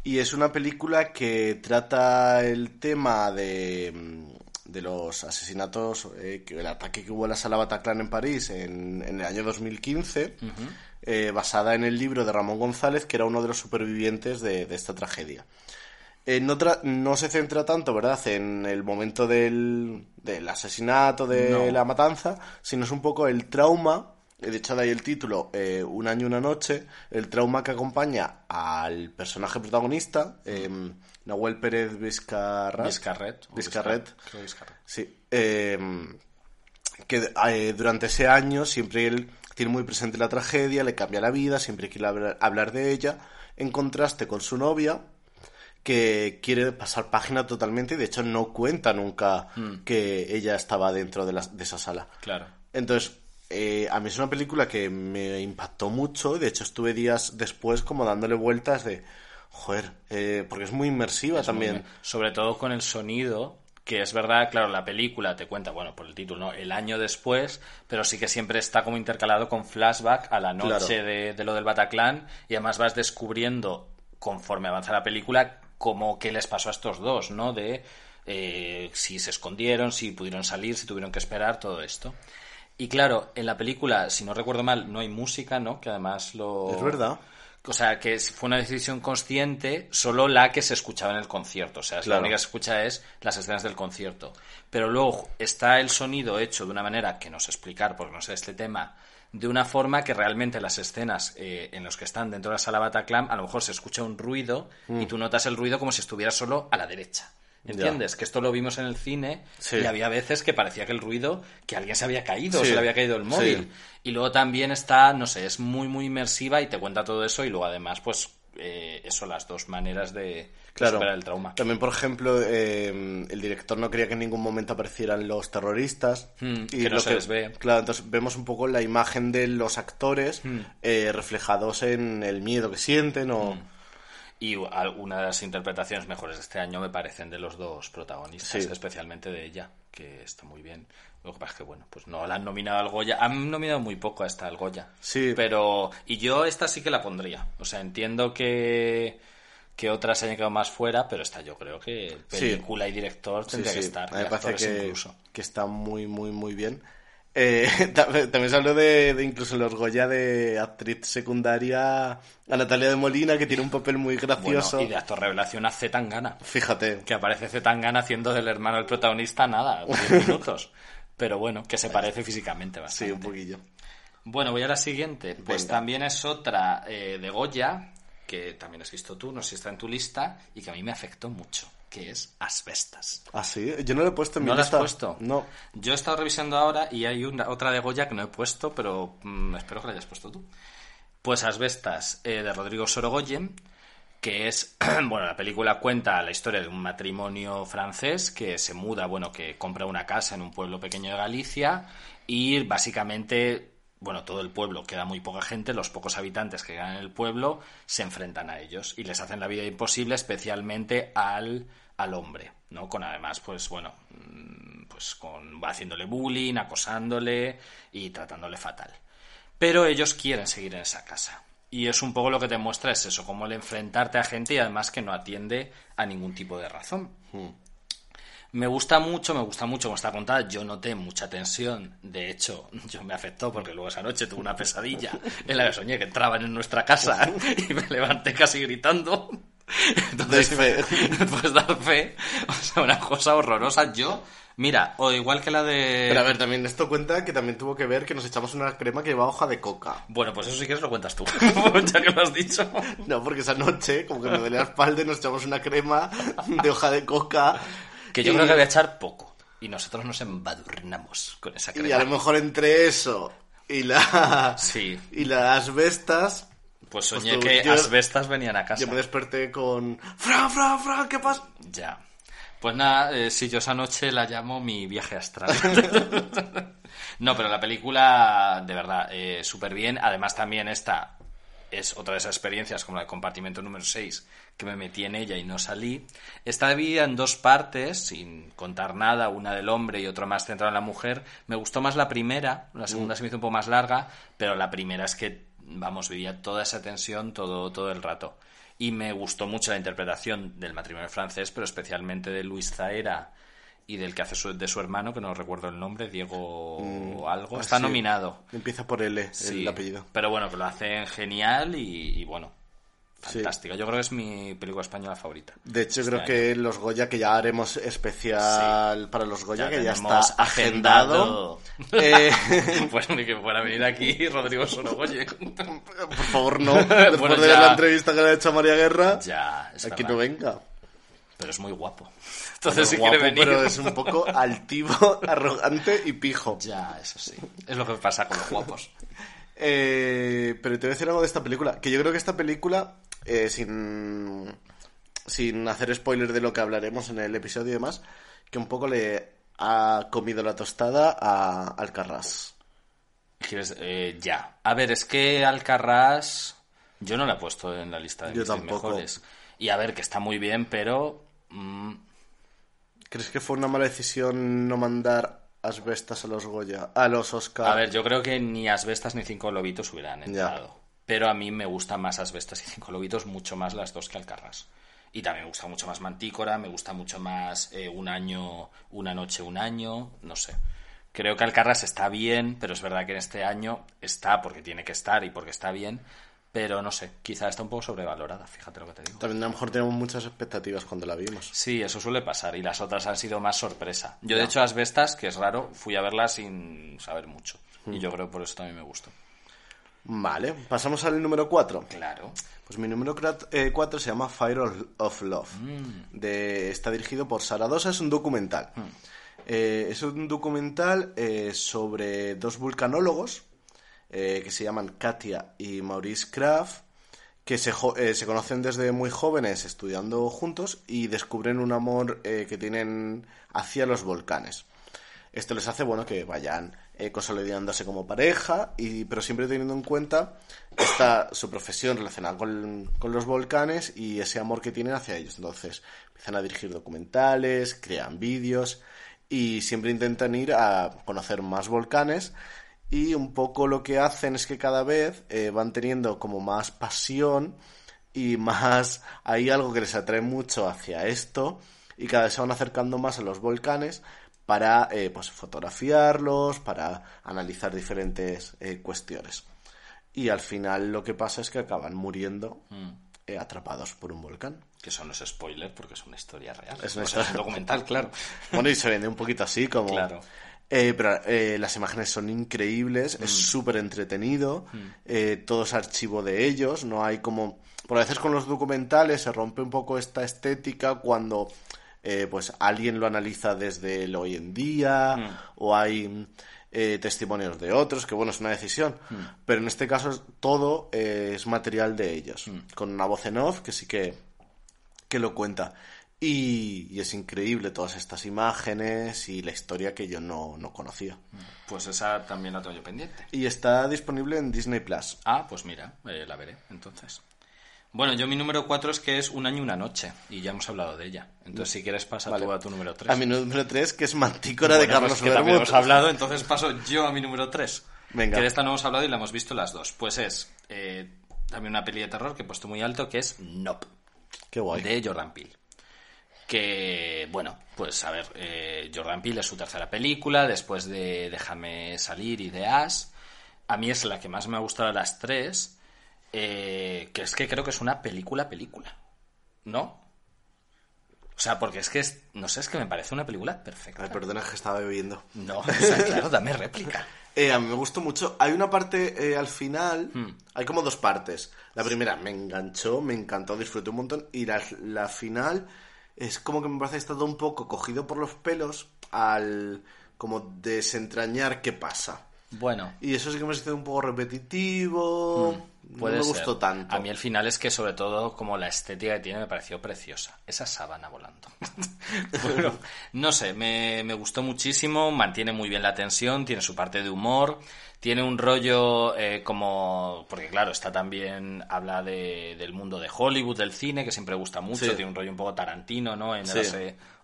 Y es una película que trata el tema de, mm, de los asesinatos, eh, que- el ataque que hubo a la sala Bataclan en París en, en el año 2015, eh, basada en el libro de Ramón González, que era uno de los supervivientes de, de esta tragedia. Eh, no, tra- no se centra tanto, ¿verdad?, en el momento del, del asesinato, de No. la matanza, sino es un poco el trauma, eh, de hecho de ahí el título, eh, Un año, una noche, el trauma que acompaña al personaje protagonista, eh, Nahuel Pérez Vizcarrat. Vizcarret. Vizcarret. Vizcarret. Sí. eh, que eh, durante ese año siempre él tiene muy presente la tragedia, le cambia la vida, siempre quiere hablar, hablar de ella, en contraste con su novia, que quiere pasar página totalmente y de hecho no cuenta nunca que ella estaba dentro de, la- de esa sala. Claro. Entonces, eh, a mí es una película que me impactó mucho. De hecho, estuve días después como dándole vueltas de, joder, eh, porque es muy inmersiva también. Sobre todo con el sonido, que es verdad, claro, la película te cuenta, bueno, por el título, ¿no? El año después, pero sí que siempre está como intercalado con flashback a la noche Claro. de, de lo del Bataclan y además vas descubriendo, conforme avanza la película, como qué les pasó a estos dos, ¿no? De eh, si se escondieron, si pudieron salir, si tuvieron que esperar, todo esto. Y claro, en la película, si no recuerdo mal, no hay música, ¿no? Que además lo... Es verdad. O sea, que fue una decisión consciente, solo la que se escuchaba en el concierto. O sea, la única que se escucha es las escenas del concierto. Pero luego está el sonido hecho de una manera que no sé explicar, porque no sé este tema, de una forma que realmente las escenas eh, en los que están dentro de la sala Bataclan, a lo mejor se escucha un ruido y tú notas el ruido como si estuviera solo a la derecha. ¿Entiendes? Que esto lo vimos en el cine Sí. y había veces que parecía que el ruido, que alguien se había caído, o se le había caído el móvil. Sí. Y luego también está, no sé, es muy, muy inmersiva y te cuenta todo eso y luego además, pues, eh, eso, las dos maneras de, Claro. superar el trauma. También, por ejemplo, eh, el director no quería que en ningún momento aparecieran los terroristas. Hmm, que no lo se les ve. Claro, entonces vemos un poco la imagen de los actores Hmm. eh, reflejados en el miedo que sienten o... Y algunas de las interpretaciones mejores de este año me parecen de los dos protagonistas, Sí. especialmente de ella, que está muy bien. Lo que pasa es que, bueno, pues no la han nominado al Goya. Han nominado muy poco a esta al Goya. Sí. Pero. Y yo esta sí que la pondría. O sea, entiendo que. Que otras se hayan quedado más fuera, pero esta yo creo que película y director tendría sí, que estar. a mí y me parece que, incluso. que está muy, muy, muy bien. Eh, también se habló de, de incluso los Goya de actriz secundaria a Natalia de Molina, que tiene un papel muy Bueno, gracioso. y de actor revelación a Z Tangana. Fíjate. Que aparece Z Tangana haciendo del hermano del protagonista nada, 10 minutos. Pero bueno, que se parece físicamente Sí, bastante. un poquillo. Bueno, voy a la siguiente. Pues Venga. también es otra eh, de Goya, que también has visto tú, no sé si está en tu lista, y que a mí me afectó mucho, que es Asbestas. Ah, sí. Yo no lo he puesto en ¿No mi la has puesto? No. Yo he estado revisando ahora y hay una, otra de Goya que no he puesto, pero mm, espero que la hayas puesto tú. Pues Asbestas, eh, de Rodrigo Sorogoyen, que es, bueno, la película cuenta la historia de un matrimonio francés que se muda, bueno, que compra una casa en un pueblo pequeño de Galicia y básicamente, bueno, todo el pueblo, queda muy poca gente, los pocos habitantes que quedan en el pueblo se enfrentan a ellos y les hacen la vida imposible, especialmente al, al hombre, ¿no? Con además, pues bueno, mm, pues con va haciéndole bullying, acosándole y tratándole fatal. Pero ellos quieren seguir en esa casa. Y es un poco lo que te muestra es eso, como el enfrentarte a gente y además que no atiende a ningún tipo de razón. Me gusta mucho, me gusta mucho cómo está contada. Yo noté mucha tensión. De hecho, yo me afectó porque luego esa noche tuve una pesadilla en la que soñé que entraban en nuestra casa y me levanté casi gritando. Entonces, fe. pues dar fe. O sea, una cosa horrorosa. Yo, mira, o igual que la de... Pero a ver, también esto cuenta que también tuvo que ver que nos echamos una crema que llevaba hoja de coca. Bueno, pues eso sí que lo cuentas tú, ya que lo has dicho. No, porque esa noche, como que me dolía la espalda y nos echamos una crema de hoja de coca. Que yo Y- creo que voy a echar poco. Y nosotros nos embadurnamos con esa crema. Y a lo mejor entre eso y la... Sí. Y las bestas... Pues soñé Pues tú- que asbestas venían a casa. Yo me desperté con... ¡Fran, Fran, Fran! ¿Qué pasa? Ya. Pues nada, eh, si yo esa noche la llamo mi viaje astral. no, pero la película, de verdad, eh, súper bien. Además, también esta es otra de esas experiencias, como la de compartimento número 6, que me metí en ella y no salí. Está dividida en dos partes, sin contar nada, una del hombre y otra más centrada en la mujer. Me gustó más la primera, la segunda se me hizo un poco más larga, pero la primera es que, vamos, vivía toda esa tensión todo, todo el rato. Y me gustó mucho la interpretación del matrimonio francés, pero especialmente de Luis Zaera y del que hace su- de su hermano, que no recuerdo el nombre, Diego algo. Ah, Está sí. nominado. Empieza por L, Sí, el apellido. Pero bueno, que lo hacen genial y, y bueno, Sí. fantástica. Yo creo que es mi película española favorita. De hecho, Este creo año. que los Goya, que ya haremos especial para los Goya, Ya que ya está agendado. Eh, pues ni que fuera a venir aquí Rodrigo Sorogoye. por favor, no. Después Bueno, de ya. la entrevista que le ha hecho a María Guerra, ya, es aquí verdad. no venga. Pero es muy guapo. Entonces, si Guapo, quiere venir. pero es un poco altivo, arrogante y pijo. Ya, eso sí. Es lo que pasa con los guapos. Eh, pero te voy a decir algo de esta película. Que yo creo que esta película, eh, sin, sin hacer spoiler de lo que hablaremos en el episodio y demás, que un poco le ha comido la tostada a Alcarrás. Eh, ya. A ver, es que Alcarrás. Yo no la he puesto en la lista de Yo mis tampoco. mejores. Y a ver, que está muy bien, pero. mm, ¿Crees que fue una mala decisión no mandar asbestas a los Goya? A los Oscar. A ver, yo creo que ni Asbestas ni Cinco Lobitos hubieran Ya. entrado. Pero a mí me gustan más Asbestas y Cinco Lobitos, mucho más las dos que Alcarrás. Y también me gusta mucho más Mantícora, me gusta mucho más eh, Un año, Una noche, un año, no sé. Creo que Alcarrás está bien, pero es verdad que en este año está porque tiene que estar y porque está bien. Pero no sé, quizá está un poco sobrevalorada, fíjate lo que te digo. También a lo mejor tenemos muchas expectativas cuando la vimos. Sí, eso suele pasar y las otras han sido más sorpresa. Yo, de hecho, Asbestas, que es raro, fui a verla sin saber mucho. Y yo creo que por eso también me gustó. Vale, pasamos al número 4. Claro. Pues mi número 4 se llama Fire of, Love. Mm. De, está dirigido por Sara Dosa, es un documental. Eh, es un documental eh, sobre dos vulcanólogos eh, que se llaman Katia y Maurice Kraft, que se, eh, se conocen desde muy jóvenes estudiando juntos y descubren un amor eh, que tienen hacia los volcanes. Esto les hace, bueno, que vayan eh, consolidándose como pareja, y, pero siempre teniendo en cuenta esta, su profesión relacionada con, con los volcanes y ese amor que tienen hacia ellos. Entonces, empiezan a dirigir documentales, crean vídeos y siempre intentan ir a conocer más volcanes y un poco lo que hacen es que cada vez eh, van teniendo como más pasión y más hay algo que les atrae mucho hacia esto y cada vez se van acercando más a los volcanes para eh, pues fotografiarlos para analizar diferentes eh, cuestiones y al final lo que pasa es que acaban muriendo eh, atrapados por un volcán Que eso no es spoiler porque es una historia real. Es una O sea, historia- un documental, claro. bueno y se vende un poquito así como Claro. Eh, pero eh, las imágenes son increíbles, es Mm. súper entretenido, eh, todo es archivo de ellos, no hay como... Por a veces con los documentales se rompe un poco esta estética cuando eh, pues alguien lo analiza desde el hoy en día Mm. o hay eh, testimonios de otros, que bueno, es una decisión, pero en este caso todo eh, es material de ellos, con una voz en off que sí que, que lo cuenta. Y, y es increíble todas estas imágenes y la historia que yo no, no conocía. Pues esa también la tengo yo pendiente. Y está disponible en Disney Plus. Ah, pues mira, eh, la veré entonces. Bueno, yo mi número 4 es que es Un año y una noche. Y ya hemos hablado de ella. Entonces, si quieres, pasa Vale. tú a tu número 3. A mi número 3, que es Mantícora de Carlos que también hemos hablado, entonces paso yo a mi número 3. Venga. Que de esta no hemos hablado y la hemos visto las dos. Pues es eh, también una peli de terror que he puesto muy alto, que es Nope, Qué guay. de Jordan Peele. Que, bueno, pues a ver, eh, Jordan Peele es su tercera película, después de Déjame salir y de As. A mí es la que más me ha gustado de las tres, eh, que es que creo que es una película, película. ¿No? O sea, porque es que, es, no sé, es que me parece una película perfecta. Ay, perdona que estaba bebiendo. No, o sea, claro, dame réplica. Eh, a mí me gustó mucho. Hay una parte eh, al final, Hmm. hay como dos partes. La primera me enganchó, me encantó, disfruté un montón. Y la, la final es como que me parece que está todo un poco cogido por los pelos al como desentrañar qué pasa. Bueno, Y eso sí que me ha sido un poco repetitivo. Puede me ser. gustó tanto. A mí el final es que, sobre todo, como la estética que tiene, me pareció preciosa. Esa sábana volando. bueno, no sé, me, me gustó muchísimo, mantiene muy bien la tensión, tiene su parte de humor, tiene un rollo eh, como... Porque, claro, está también... Habla de, del mundo de Hollywood, del cine, que siempre gusta mucho, Sí. tiene un rollo un poco tarantino, ¿no? En Sí.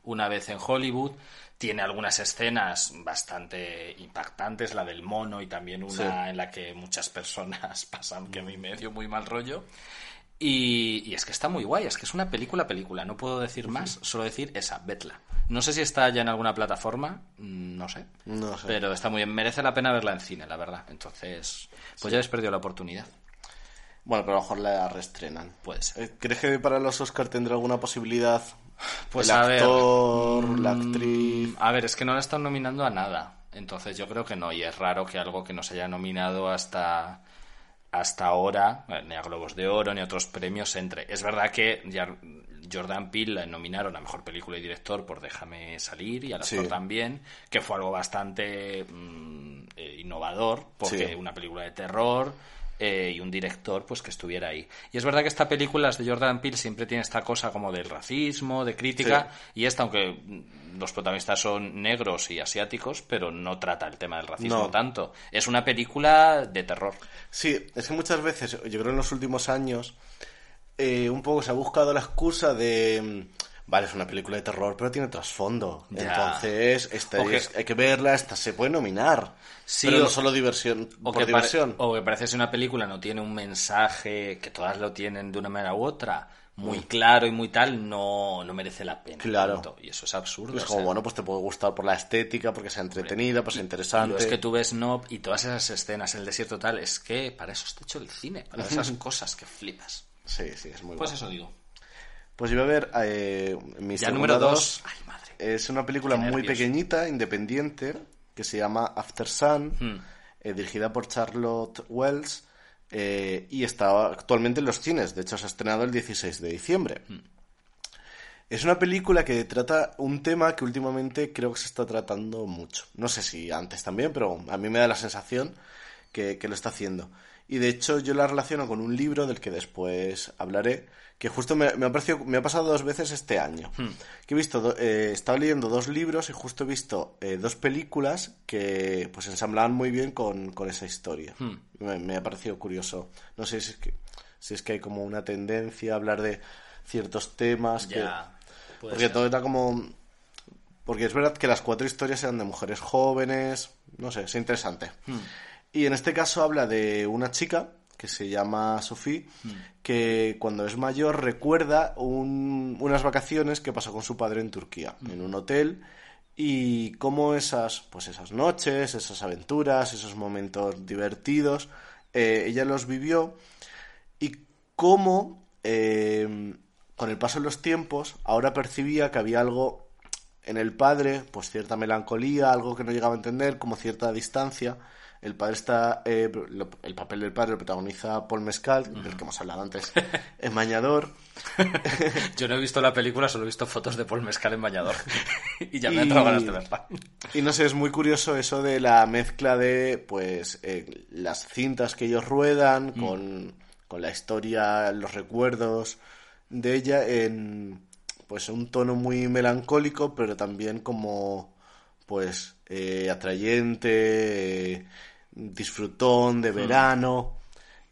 Una vez en Hollywood. Tiene algunas escenas bastante impactantes, la del mono y también una Sí. en la que muchas personas pasan que a mí me dio muy mal rollo. Y, y es que está muy guay, es que es una película película, no puedo decir más, solo decir esa, Betla. No sé si está ya en alguna plataforma, mm, no sé, No sé. pero está muy bien, merece la pena verla en cine, la verdad. Entonces, pues ya habéis perdido la oportunidad, Bueno, pero a lo mejor la reestrenan. puede ser. Eh, ¿Crees que para los Oscar tendrá alguna posibilidad? Pues el a ver, la mm, actriz. A ver, es que no la están nominando a nada. Entonces yo creo que no. Y es raro que algo que no se haya nominado hasta, hasta ahora, eh, ni a Globos de Oro, ni a otros premios, entre. Es verdad que ya Jordan Peele la nominaron a Mejor Película y Director por Déjame Salir y al actor Sí. también, que fue algo bastante mm, eh, innovador, porque Sí. una película de terror eh, y un director pues que estuviera ahí. Y es verdad que esta película, las de Jordan Peele, siempre tiene esta cosa como del racismo, de crítica, y esta, aunque los protagonistas son negros y asiáticos, pero no trata el tema del racismo No. tanto. Es una película de terror. Sí, es que muchas veces, yo creo en los últimos años, eh, un poco se ha buscado la excusa de. Mm, Vale, es una película de terror, pero tiene trasfondo. Ya. Entonces, esta O que- es- hay que verla, esta se puede nominar. Sí, pero o- no solo diversión, O por que, diversión. o que parece que una película no tiene un mensaje, que todas lo tienen de una manera u otra, muy claro y muy tal, no, no merece la pena. Claro. tanto. Y eso es absurdo. Es o como, sea. bueno, pues te puede gustar por la estética, porque sea entretenida, pues sea interesante. Pero es que tú ves Nob y todas esas escenas, el desierto tal, es que para eso está hecho el cine, para esas cosas que flipas. Sí, sí, es muy Pues bueno. eso digo. Pues yo voy a ver eh, mi Ya número dos. dos. Ay, madre. Es una película Qué muy nervios. pequeñita, independiente, que se llama After Sun, Hmm. eh, dirigida por Charlotte Wells, eh, y está actualmente en los cines. De hecho, se ha estrenado el 16 de diciembre. Hmm. Es una película que trata un tema que últimamente creo que se está tratando mucho. No sé si antes también, pero a mí me da la sensación que, que lo está haciendo. Y de hecho yo la relaciono con un libro del que después hablaré, que justo me, me ha, parecido- me ha pasado dos veces este año. Que he visto, do- eh, estaba leyendo dos libros y justo he visto eh, dos películas que pues ensamblaban muy bien con, con esa historia. Me, me ha parecido curioso. No sé si es que, si es que hay como una tendencia a hablar de ciertos temas que... Ya. Porque ser. todo era como... Porque es verdad que las cuatro historias eran de mujeres jóvenes, no sé, es interesante. Hmm. Y en este caso habla de una chica que se llama Sophie, Hmm. que cuando es mayor recuerda un- unas vacaciones que pasó con su padre en Turquía, Hmm. en un hotel, y cómo esas, pues esas noches, esas aventuras, esos momentos divertidos, eh, ella los vivió y cómo eh, con el paso de los tiempos ahora percibía que había algo en el padre, pues cierta melancolía, algo que no llegaba a entender, como cierta distancia. El padre está, eh, lo- el papel del padre lo protagoniza Paul Mescal, del que hemos hablado antes, en Mañador. Yo no he visto la película, solo he visto fotos de Paul Mescal en bañador. y ya me han entrado ganas de verla. Y no sé, es muy curioso eso de la mezcla de, pues, eh, las cintas que ellos ruedan con, con la historia, los recuerdos de ella en, pues, un tono muy melancólico, pero también como, pues, eh, atrayente, eh, disfrutón de verano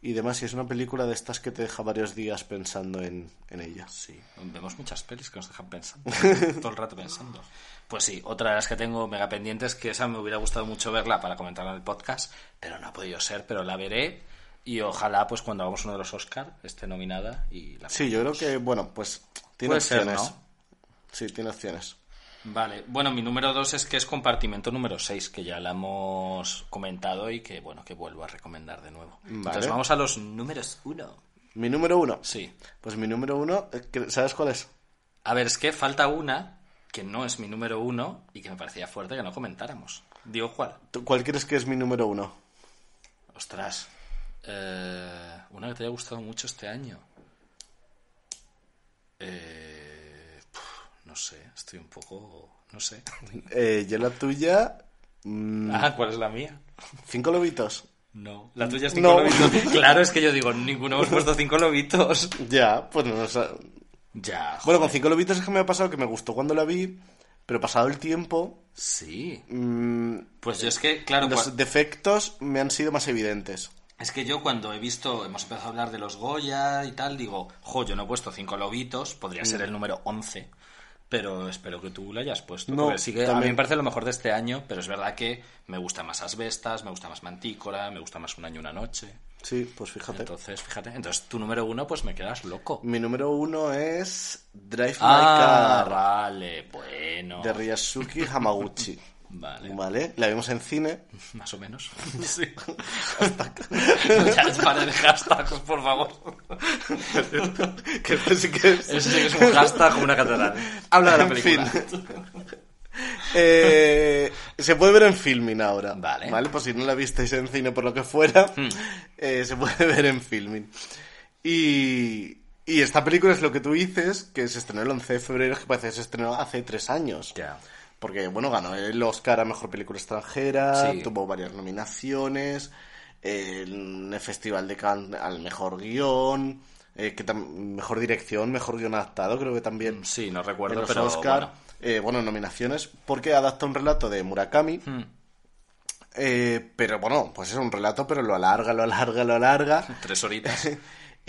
y demás. Y es una película de estas que te deja varios días pensando en, en ella. Sí, vemos muchas pelis que nos dejan pensando. Todo el rato pensando. Pues sí, otra de las que tengo mega pendientes, que esa me hubiera gustado mucho verla para comentarla en el podcast, pero no ha podido ser, pero la veré y ojalá pues cuando hagamos uno de los Oscar esté nominada y la Sí, yo creo que, bueno, pues tiene Puede ser. ¿no? Sí, tiene opciones. Vale, bueno, mi número dos es que es compartimento número 6, que ya la hemos comentado y que, bueno, que vuelvo a recomendar de nuevo. Entonces Vale. vamos a los números uno. Mi número uno. Sí. Pues mi número uno, eh, que- ¿sabes cuál es? A ver, es que falta una que no es mi número uno y que me parecía fuerte que no comentáramos. Digo, ¿cuál? ¿Tú- ¿Cuál crees que es mi número uno? Ostras. eh, una que te haya gustado mucho este año. Eh, sé, estoy un poco... No sé. Eh, yo la tuya, mm, Ah, ¿cuál es la mía? cinco lobitos. No. La tuya es cinco No. lobitos. Claro, es que yo digo, ninguno hemos puesto cinco lobitos. Ya, pues no sé. Ya. Bueno, con cinco lobitos es que me ha pasado que me gustó cuando la vi, pero pasado el tiempo, Sí. mm, Pues yo es que, claro, los defectos me han sido más evidentes. es que yo cuando he visto, hemos empezado a hablar de los Goya y tal, digo, jo, yo no he puesto cinco lobitos, podría ser el número 11, pero espero que tú lo hayas puesto. No, sí que a mí me parece lo mejor de este año, pero es verdad que me gusta más Asbestas, me gusta más Mantícora, me gusta más Un año, una noche. Sí, pues fíjate. Entonces, fíjate, entonces tu número uno, pues me quedas loco. Mi número uno es Drive My Ah, Car vale, bueno. de Ryazuki Hamaguchi. Vale. ¿Vale? La vimos en cine. Más o menos. Sí. ya para de hashtags, por favor. que esto sí que es... Ese sí que es un hashtag como una catedral. Habla de la En película. fin. Eh, se puede ver en filming ahora. Vale. ¿Vale? Por si no la visteis en cine por lo que fuera, Hmm. eh, se puede ver en filming. Y, y esta película es lo que tú dices, que se estrenó el 11 de febrero, que parece que se estrenó hace tres años. Ya. Porque, bueno, ganó el Oscar a Mejor Película Extranjera, Sí. tuvo varias nominaciones, en el Festival de Cannes al Mejor Guión, eh, que Mejor Dirección, Mejor Guión Adaptado, creo que también Sí, no recuerdo, pero Oscar. bueno. Eh, bueno, nominaciones, porque adapta un relato de Murakami, Hmm. eh, pero bueno, pues es un relato, pero lo alarga, lo alarga, lo alarga. Tres horitas.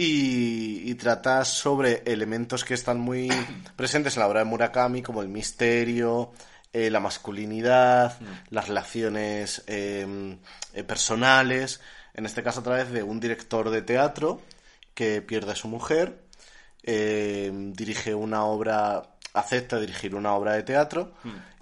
Y, y trata sobre elementos que están muy presentes en la obra de Murakami, como el misterio, eh, la masculinidad, las relaciones eh, eh, personales. En este caso, a través de un director de teatro que pierde a su mujer, eh, dirige una obra, acepta dirigir una obra de teatro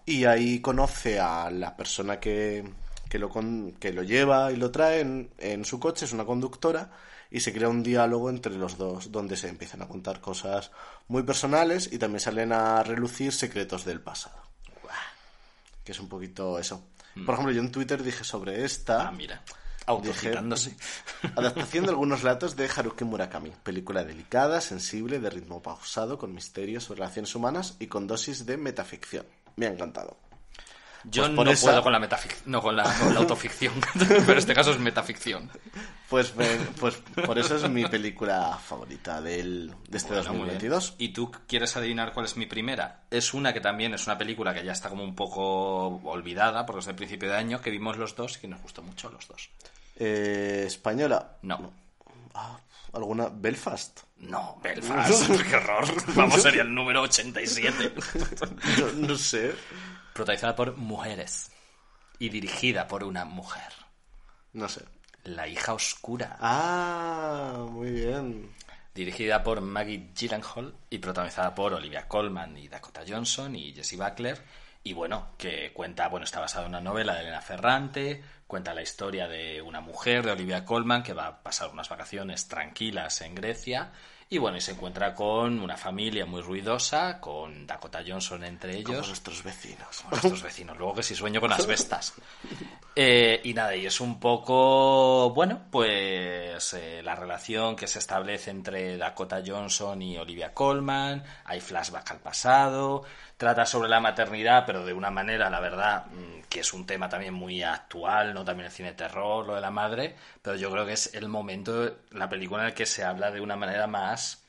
y ahí conoce a la persona que, que, lo, con- que lo lleva y lo trae en, en su coche, es una conductora, y se crea un diálogo entre los dos donde se empiezan a contar cosas muy personales y también salen a relucir secretos del pasado. Que es un poquito eso. Por ejemplo, yo en Twitter dije sobre esta Ah, mira. Autocitándose. adaptación de algunos relatos de Haruki Murakami. Película delicada, sensible, de ritmo pausado, con misterios sobre relaciones humanas y con dosis de metaficción. Me ha encantado. Yo Pues no esa- puedo con la metafic- no con la, con la autoficción, pero en este caso es metaficción. Pues, pues por eso es mi película favorita del, de este Bueno, muy bien. 2022. ¿Y tú quieres adivinar cuál es mi primera? Es una que también es una película que ya está como un poco olvidada, porque es de principio de año, que vimos los dos y que nos gustó mucho los dos. Eh, española. No. Ah, ¿Alguna? Belfast. No, Belfast, qué horror. Vamos, sería el número 87. No, no sé. Protagonizada por mujeres y dirigida por una mujer. No sé. La hija oscura. Ah, muy bien. Dirigida por Maggie Gyllenhaal y protagonizada por Olivia Colman y Dakota Johnson y Jessie Buckler. Y bueno, que cuenta, bueno, está basada en una novela de Elena Ferrante, cuenta la historia de una mujer, de Olivia Colman, que va a pasar unas vacaciones tranquilas en Grecia. Y bueno, y se encuentra con una familia muy ruidosa, con Dakota Johnson entre ellos. nuestros vecinos. Como nuestros vecinos. Luego que si sueño con asbestas. Eh, y nada, y es un poco, bueno, pues eh, la relación que se establece entre Dakota Johnson y Olivia Colman. Hay flashback al pasado. Trata sobre la maternidad, pero de una manera, la verdad, mm, que es un tema también muy actual, ¿no? También el cine de terror, lo de la madre. Pero yo creo que es el momento, la película en el que se habla de una manera más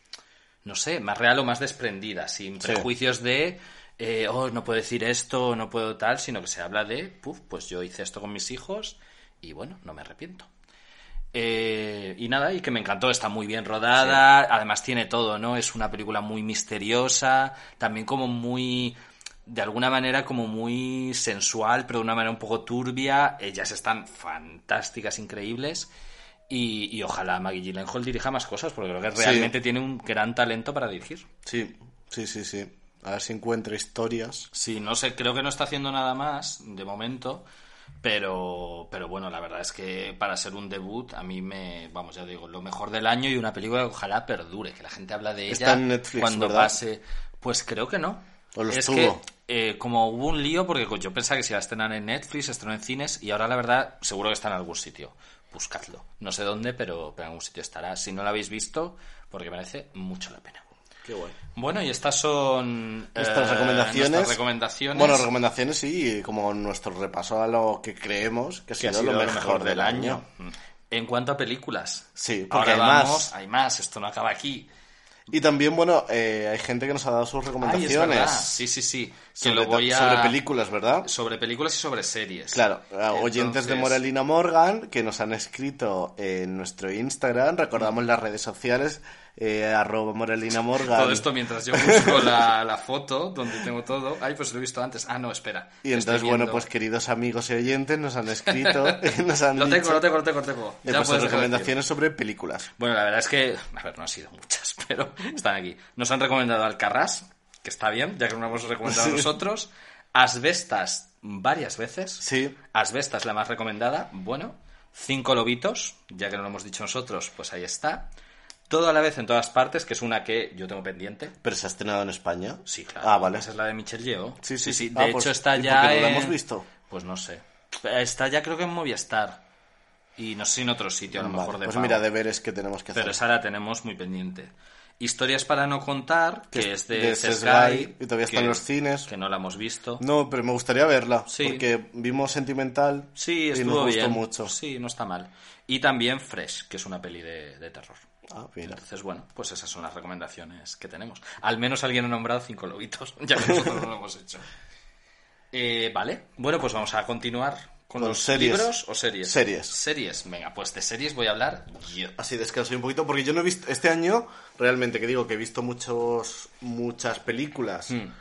no sé, más real o más desprendida, sin Sí. prejuicios de, eh, oh, no puedo decir esto, no puedo tal, sino que se habla de, puf, pues yo hice esto con mis hijos y bueno, no me arrepiento. Eh, y nada, y que me encantó, está muy bien rodada, además tiene todo, ¿no? Es una película muy misteriosa, también como muy, de alguna manera como muy sensual, pero de una manera un poco turbia. Ellas están fantásticas, increíbles. Y, y ojalá Maggie Gyllenhaal dirija más cosas, porque creo que Sí. realmente tiene un gran talento para dirigir. Sí, sí, sí, sí. A ver si encuentra historias. Sí, no sé, creo que no está haciendo nada más de momento, pero, pero bueno, la verdad es que para ser un debut, a mí me, vamos, ya digo, lo mejor del año y una película que ojalá perdure, que la gente habla de ella Está en Netflix, cuando ¿verdad? pase. Pues creo que no. ¿O lo es estuvo? que, eh, como hubo un lío, porque yo pensaba que se iba a estrenar en Netflix, estrenó en cines, y ahora la verdad, seguro que está en algún sitio. Buscadlo. No sé dónde, pero, pero en algún sitio estará. Si no lo habéis visto, porque merece mucho la pena. Qué guay. Bueno, y estas son Nuestras eh, recomendaciones. nuestras recomendaciones. Bueno, recomendaciones sí, como nuestro repaso a lo que creemos que ha que sido, ha sido lo mejor, del año. En cuanto a películas, Sí, porque ahora hay más. vamos, hay más, esto no acaba aquí. Y también, bueno, eh, hay gente que nos ha dado sus Ay, es recomendaciones. Sí, sí, sí. Que sobre, lo voy a... sobre películas, ¿verdad? Sobre películas y sobre series. Claro, a oyentes de Moralina Morgan que nos han escrito en nuestro Instagram, recordamos las redes sociales, eh, arroba Moralina Morgan. Todo esto mientras yo busco la, la foto donde tengo todo. Ay, pues lo he visto antes. Ah, no, espera. Y entonces, bueno, pues queridos amigos y oyentes nos han escrito y nos han Lo tengo, dicho lo tengo, lo tengo, lo tengo. eh, Ya pues, recomendaciones sobre películas. Bueno, la verdad es que, a ver, no han sido muchas, pero están aquí. Nos han recomendado Alcarrás, que está bien, ya que no lo hemos recomendado Sí. nosotros. Asbestas varias veces. Sí. Asbestas la más recomendada. Bueno, Cinco Lobitos, ya que no lo hemos dicho nosotros, pues ahí está. Todo a la vez en todas partes, que es una que yo tengo pendiente. Pero se ha estrenado en España. Sí, claro. Ah, vale. Esa es la de Michelle Yeoh. Sí, sí, sí. Ah, De pues, hecho, está ¿y por ya. qué no la en- hemos visto? Pues no sé. Está ya creo que en Movistar. Y no sé si en otro sitio, a lo Vale, mejor de pues pago. mira, deberes que tenemos que hacer. Pero esa la tenemos muy pendiente. Historias para no contar, que, es de, de Sky, Sky, y todavía está en los cines. Que no la hemos visto. No, pero me gustaría verla. Sí. Porque vimos Sentimental Sí, y nos gustó bien. mucho. Sí, no está mal. Y también Fresh, que es una peli de, de terror. Ah, mira. Entonces, bueno, pues esas son las recomendaciones que tenemos. Al menos alguien ha nombrado cinco lobitos, ya que nosotros no lo hemos hecho. Eh, vale, bueno, pues vamos a continuar con, Con los series. libros o series. Series. Series, venga, pues de series voy a hablar yo. Así descanso un poquito porque yo no he visto este año realmente que digo que he visto muchos muchas películas Hmm.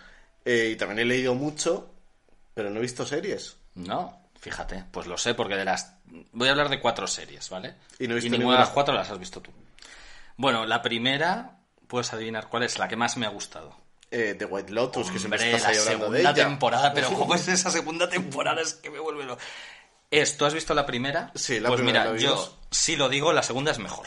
eh, y también he leído mucho pero no he visto series No, fíjate, pues lo sé porque de las... Voy a hablar de cuatro series, ¿vale? Y no he visto ninguna ninguna. de las cuatro las has visto tú. Bueno, la primera, puedes adivinar cuál es, la que más me ha gustado. Eh, The White Lotus que siempre estás ahí la hablando de segunda ella temporada, pero ¿cómo es esa segunda temporada? Es que me vuelve lo... Es, ¿Tú has visto la primera? Sí, la pues primera mira, la yo sí lo digo, la segunda es mejor.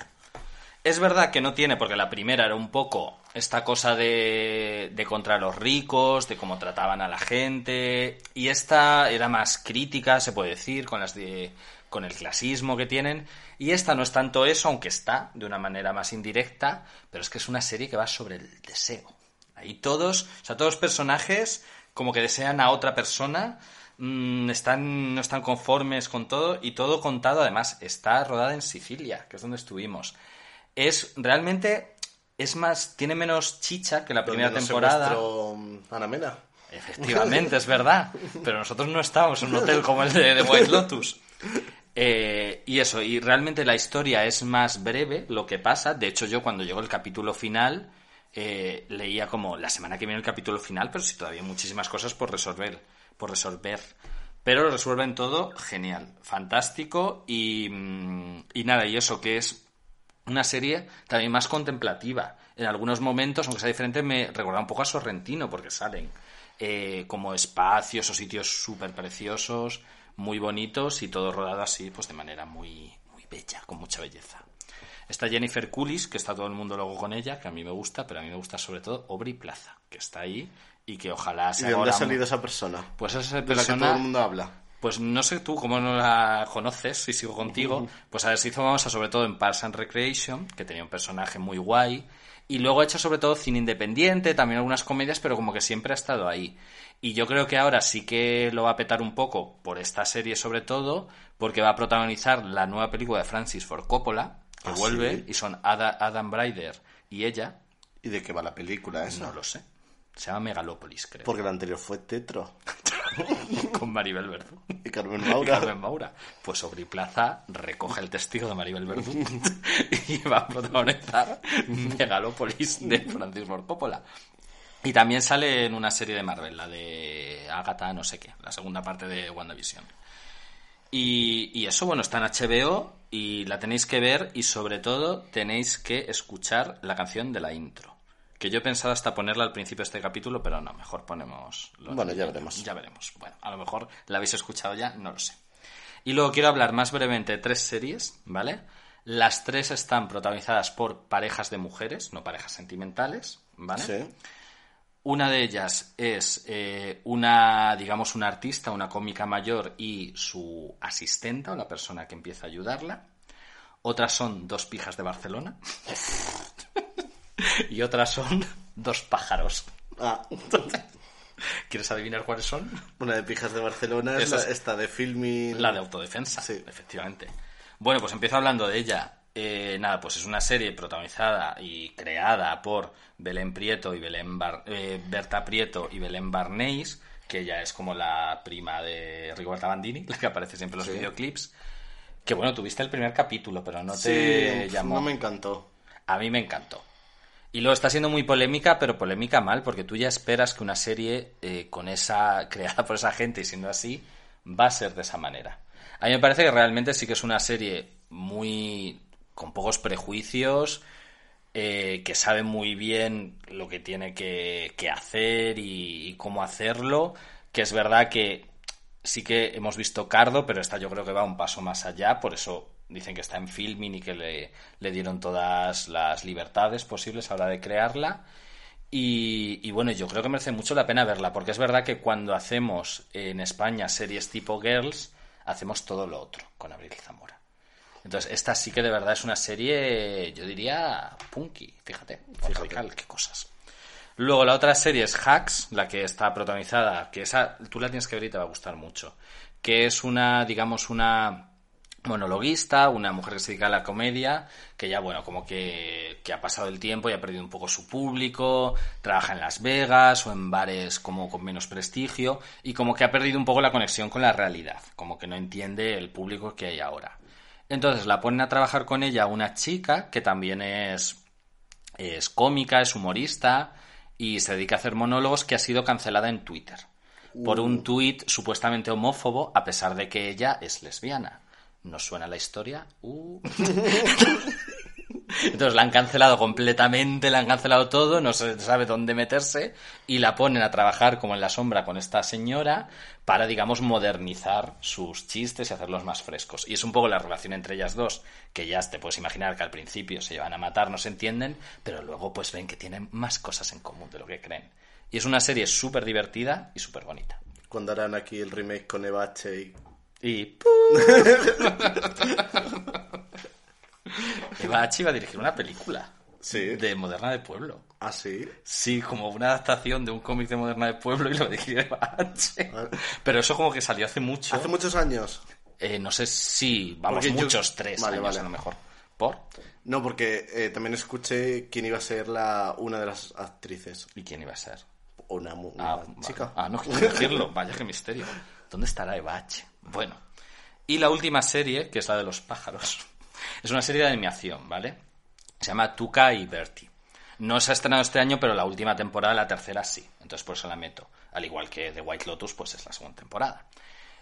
Es verdad que no tiene, porque la primera era un poco esta cosa de, de contra los ricos, de cómo trataban a la gente, y esta era más crítica, se puede decir, con las de, con el clasismo que tienen, y esta no es tanto eso, aunque está de una manera más indirecta, pero es que es una serie que va sobre el deseo. Ahí todos, o sea, todos los personajes como que desean a otra persona, mm, están, no están conformes con todo y todo contado, además, está rodada en Sicilia, que es donde estuvimos. Es realmente, es más, tiene menos chicha que la primera nos temporada. mm, Ana Mena Efectivamente, es verdad. Pero nosotros no estábamos en un hotel como el de, de White Lotus. Eh, y eso, y realmente la historia es más breve lo que pasa. De hecho, yo cuando llegó el capítulo final, eh, leía como la semana que viene el capítulo final, pero sí todavía hay muchísimas cosas por resolver. Por resolver. Pero lo resuelven todo genial, fantástico y, mm, y nada, y eso que es una serie también más contemplativa. En algunos momentos, aunque sea diferente, me recuerda un poco a Sorrentino, porque salen eh, como espacios o sitios súper preciosos, muy bonitos y todo rodado así, pues de manera muy, muy bella, con mucha belleza. Está Jennifer Coolidge, que está todo el mundo luego con ella, que a mí me gusta, pero a mí me gusta sobre todo Aubrey Plaza, que está ahí y que ojalá ¿y se de dónde ha salido esa persona? Pues esa de la que persona todo el mundo habla pues no sé tú cómo no la conoces, si sigo contigo. Pues a ver, se hizo famosa sobre todo en Parks and Recreation, que tenía un personaje muy guay. Y luego ha hecho sobre todo cine independiente, también algunas comedias, pero como que siempre ha estado ahí. Y yo creo que ahora sí que lo va a petar un poco por esta serie sobre todo, porque va a protagonizar la nueva película de Francis Ford Coppola, que ¿Ah, vuelve, sí? y son Ada- Adam Brider y ella, ¿y de qué va la película esa? no lo sé. Se llama Megalópolis, creo. porque la anterior fue Tetro Con Maribel Verdú. y Carmen Y Maura Carmen Maura. Pues Aubrey Plaza recoge el testigo de Maribel Verdú y va a protagonizar Megalópolis de Francis Ford Coppola. Y también sale en una serie de Marvel, la de Agatha no sé qué, la segunda parte de WandaVision. Y, y eso, bueno, está en HBO y la tenéis que ver y sobre todo tenéis que escuchar la canción de la intro. Que yo he pensado hasta ponerla al principio de este capítulo, pero no, mejor ponemos... Bueno, ya veremos. Ya veremos. Bueno, a lo mejor la habéis escuchado ya, no lo sé. Y luego quiero hablar más brevemente de tres series, ¿vale? Las tres están protagonizadas por parejas de mujeres, no parejas sentimentales, ¿vale? sí Una de ellas es eh, una, digamos, una artista, una cómica mayor y su asistenta o la persona que empieza a ayudarla. Otras son dos pijas de Barcelona. y otras son dos pájaros. Ah, ¿Quieres adivinar cuáles son? una de Pijas de Barcelona es la- esta de filming. La de autodefensa, Sí. efectivamente. Bueno, pues empiezo hablando de ella. Eh, nada, pues es una serie protagonizada y creada por Belén Prieto y Belén Bar- eh, Berta Prieto y Belén Barnéis, que ella es como la prima de Rigoberta Bandini, la que aparece siempre en los Sí. videoclips. Que bueno, tuviste el primer capítulo, pero no Sí, te llamó. no me encantó. A mí me encantó. Y luego está siendo muy polémica, pero polémica mal, porque tú ya esperas que una serie eh, con esa creada por esa gente y siendo así va a ser de esa manera. A mí me parece que realmente sí que es una serie muy con pocos prejuicios, eh, que sabe muy bien lo que tiene que, hacer y, cómo hacerlo, que es verdad que sí que hemos visto Cardo, pero esta yo creo que va un paso más allá, por eso dicen que está en filming y que le, dieron todas las libertades posibles a la hora de crearla. Y bueno, yo creo que merece mucho la pena verla, porque es verdad que cuando hacemos en España series tipo Girls, hacemos todo lo otro con Abril Zamora. Entonces, esta sí que de verdad es una serie, yo diría, punky, fíjate, radical, qué cosas. Luego la otra serie es Hacks, la que está protagonizada, que esa tú la tienes que ver y te va a gustar mucho, que es una, digamos, una monologuista, una mujer que se dedica a la comedia, que ya, bueno, como que, que ha pasado el tiempo y ha perdido un poco su público, trabaja en Las Vegas o en bares como con menos prestigio, y como que ha perdido un poco la conexión con la realidad, como que no entiende el público que hay ahora. Entonces la ponen a trabajar con ella una chica que también es, es cómica, es humorista y se dedica a hacer monólogos que ha sido cancelada en Twitter por un tuit supuestamente homófobo a pesar de que ella es lesbiana. ¿Nos suena la historia? Uh. Entonces la han cancelado completamente, la han cancelado todo, no se sabe dónde meterse y la ponen a trabajar como en la sombra con esta señora para, digamos, modernizar sus chistes y hacerlos más frescos. Y es un poco la relación entre ellas dos, que ya te puedes imaginar que al principio se llevan a matar, no se entienden, pero luego pues ven que tienen más cosas en común de lo que creen. Y es una serie súper divertida y súper bonita. Cuando harán aquí el remake con Evache y... Y... Eva H. iba a dirigir una película Sí. de Moderna de Pueblo. ¿Ah, sí? Sí, como una adaptación de un cómic de Moderna de Pueblo y lo H. Ah. Pero eso como que salió hace mucho. Hace muchos años. Eh, no sé si, vamos, Porque yo- muchos, tres Vale, años vale. a lo mejor. ¿Por? No, porque eh, también escuché quién iba a ser la una de las actrices. ¿Y quién iba a ser? Una, mu- una Ah, vale. chica. Ah, no quiero decirlo. Vaya qué misterio. ¿Dónde estará Eva H? Bueno. Y la última serie, que es la de los pájaros, es una serie de animación, ¿vale? Se llama Tuca y Bertie. No se ha estrenado este año, pero la última temporada, la tercera, sí. Entonces por eso la meto. Al igual que The White Lotus, pues es la segunda temporada.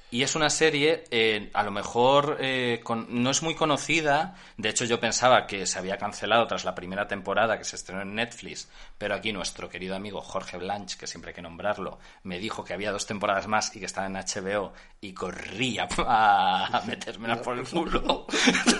Y es una serie, eh, a lo mejor eh, con- no es muy conocida. De hecho, yo pensaba que se había cancelado tras la primera temporada que se estrenó en Netflix. Pero aquí nuestro querido amigo Jorge Blanch, que siempre hay que nombrarlo, me dijo que había dos temporadas más y que estaba en HBO y corría a metérmela por el culo.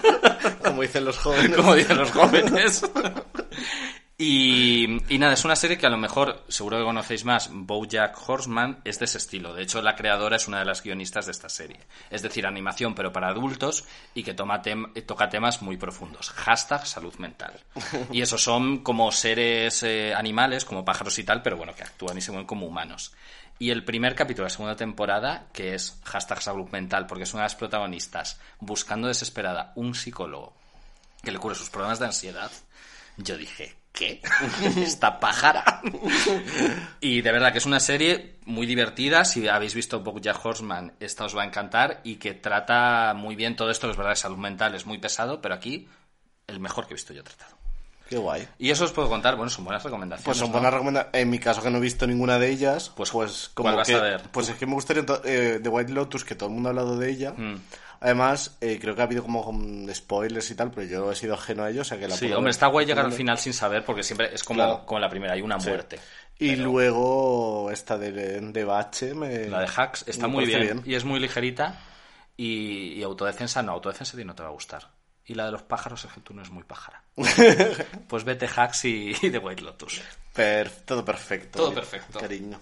Como dicen los jóvenes. como dicen los jóvenes. Y, y nada, es una serie que a lo mejor, seguro que conocéis más, Bojack Horseman es de ese estilo. De hecho, la creadora es una de las guionistas de esta serie. Es decir, animación, pero para adultos y que toma tem- toca temas muy profundos. Hashtag salud mental. Y esos son como seres eh, animales, como pájaros y tal, pero bueno, que actúan y se mueven como humanos. Y el primer capítulo de la segunda temporada, que es hashtag salud mental, porque es una de las protagonistas buscando desesperada un psicólogo que le cure sus problemas de ansiedad, yo dije, ¿qué? Esta pájara. y de verdad que es una serie muy divertida. Si habéis visto Bojack Horseman, esta os va a encantar y que trata muy bien todo esto. Es verdad, de salud mental es muy pesado, pero aquí el mejor que he visto yo tratado. Qué guay. Y eso os puedo contar, bueno, son buenas recomendaciones. Pues son ¿no? buenas recomendaciones. En mi caso, que no he visto ninguna de ellas, Pues, pues, ¿cuál vas que, a ver? Pues es que me gustaría eh, The White Lotus, que todo el mundo ha hablado de ella. Mm. Además, eh, creo que ha habido como spoilers y tal, pero yo he sido ajeno a ello, o sea que la Sí, hombre, está guay llegar al final sin saber, porque siempre es como, Claro. como la primera, hay una Sí. muerte. Y Pero- luego esta de, de Bache me... La de Hacks está muy bien, y es muy ligerita. Y, y autodefensa no, autodefensa a ti no te va a gustar. Y la de los pájaros es que tú no es muy pájara. pues vete Hacks y, y The White Lotus. Per- todo perfecto. Todo perfecto. Cariño.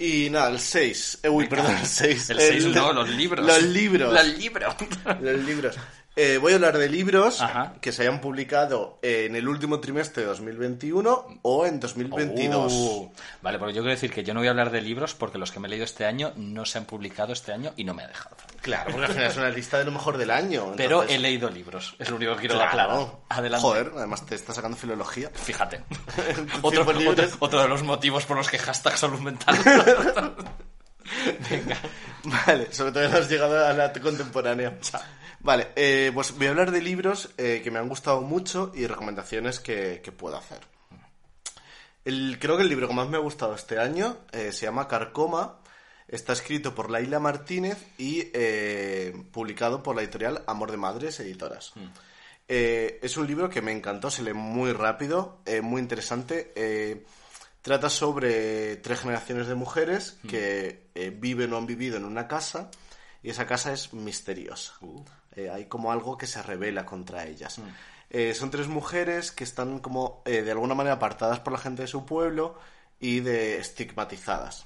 Y nada, el 6. uy, perdón, el 6. El 6 no, los libros. Los libros. Los libros. Los libros. Eh, voy a hablar de libros Ajá. que se hayan publicado en el último trimestre de 2021 o en 2022. Uh, vale, porque yo quiero decir que yo no voy a hablar de libros porque los que me he leído este año no se han publicado este año y no me ha dejado. Claro, porque al final es una lista de lo mejor del año. Pero he leído libros, es lo único que quiero Claro. aclarar. Adelante. Joder, además te está sacando filología. Fíjate. otro, de los motivos por los que hashtag salud mental. Venga. Vale, sobre todo has llegado a la contemporánea. Vale, eh, pues voy a hablar de libros eh, que me han gustado mucho y recomendaciones que, que puedo hacer. El, creo que el libro que más me ha gustado este año eh, se llama Carcoma. Está escrito por Laila Martínez y eh, publicado por la editorial Amor de Madres Editoras. Eh, es un libro que me encantó, se lee muy rápido, eh, muy interesante. trata sobre tres generaciones de mujeres que eh, viven o han vivido en una casa y esa casa es misteriosa. Eh, hay como algo que se revela contra ellas. Eh, son tres mujeres que están como de alguna manera apartadas por la gente de su pueblo y de estigmatizadas.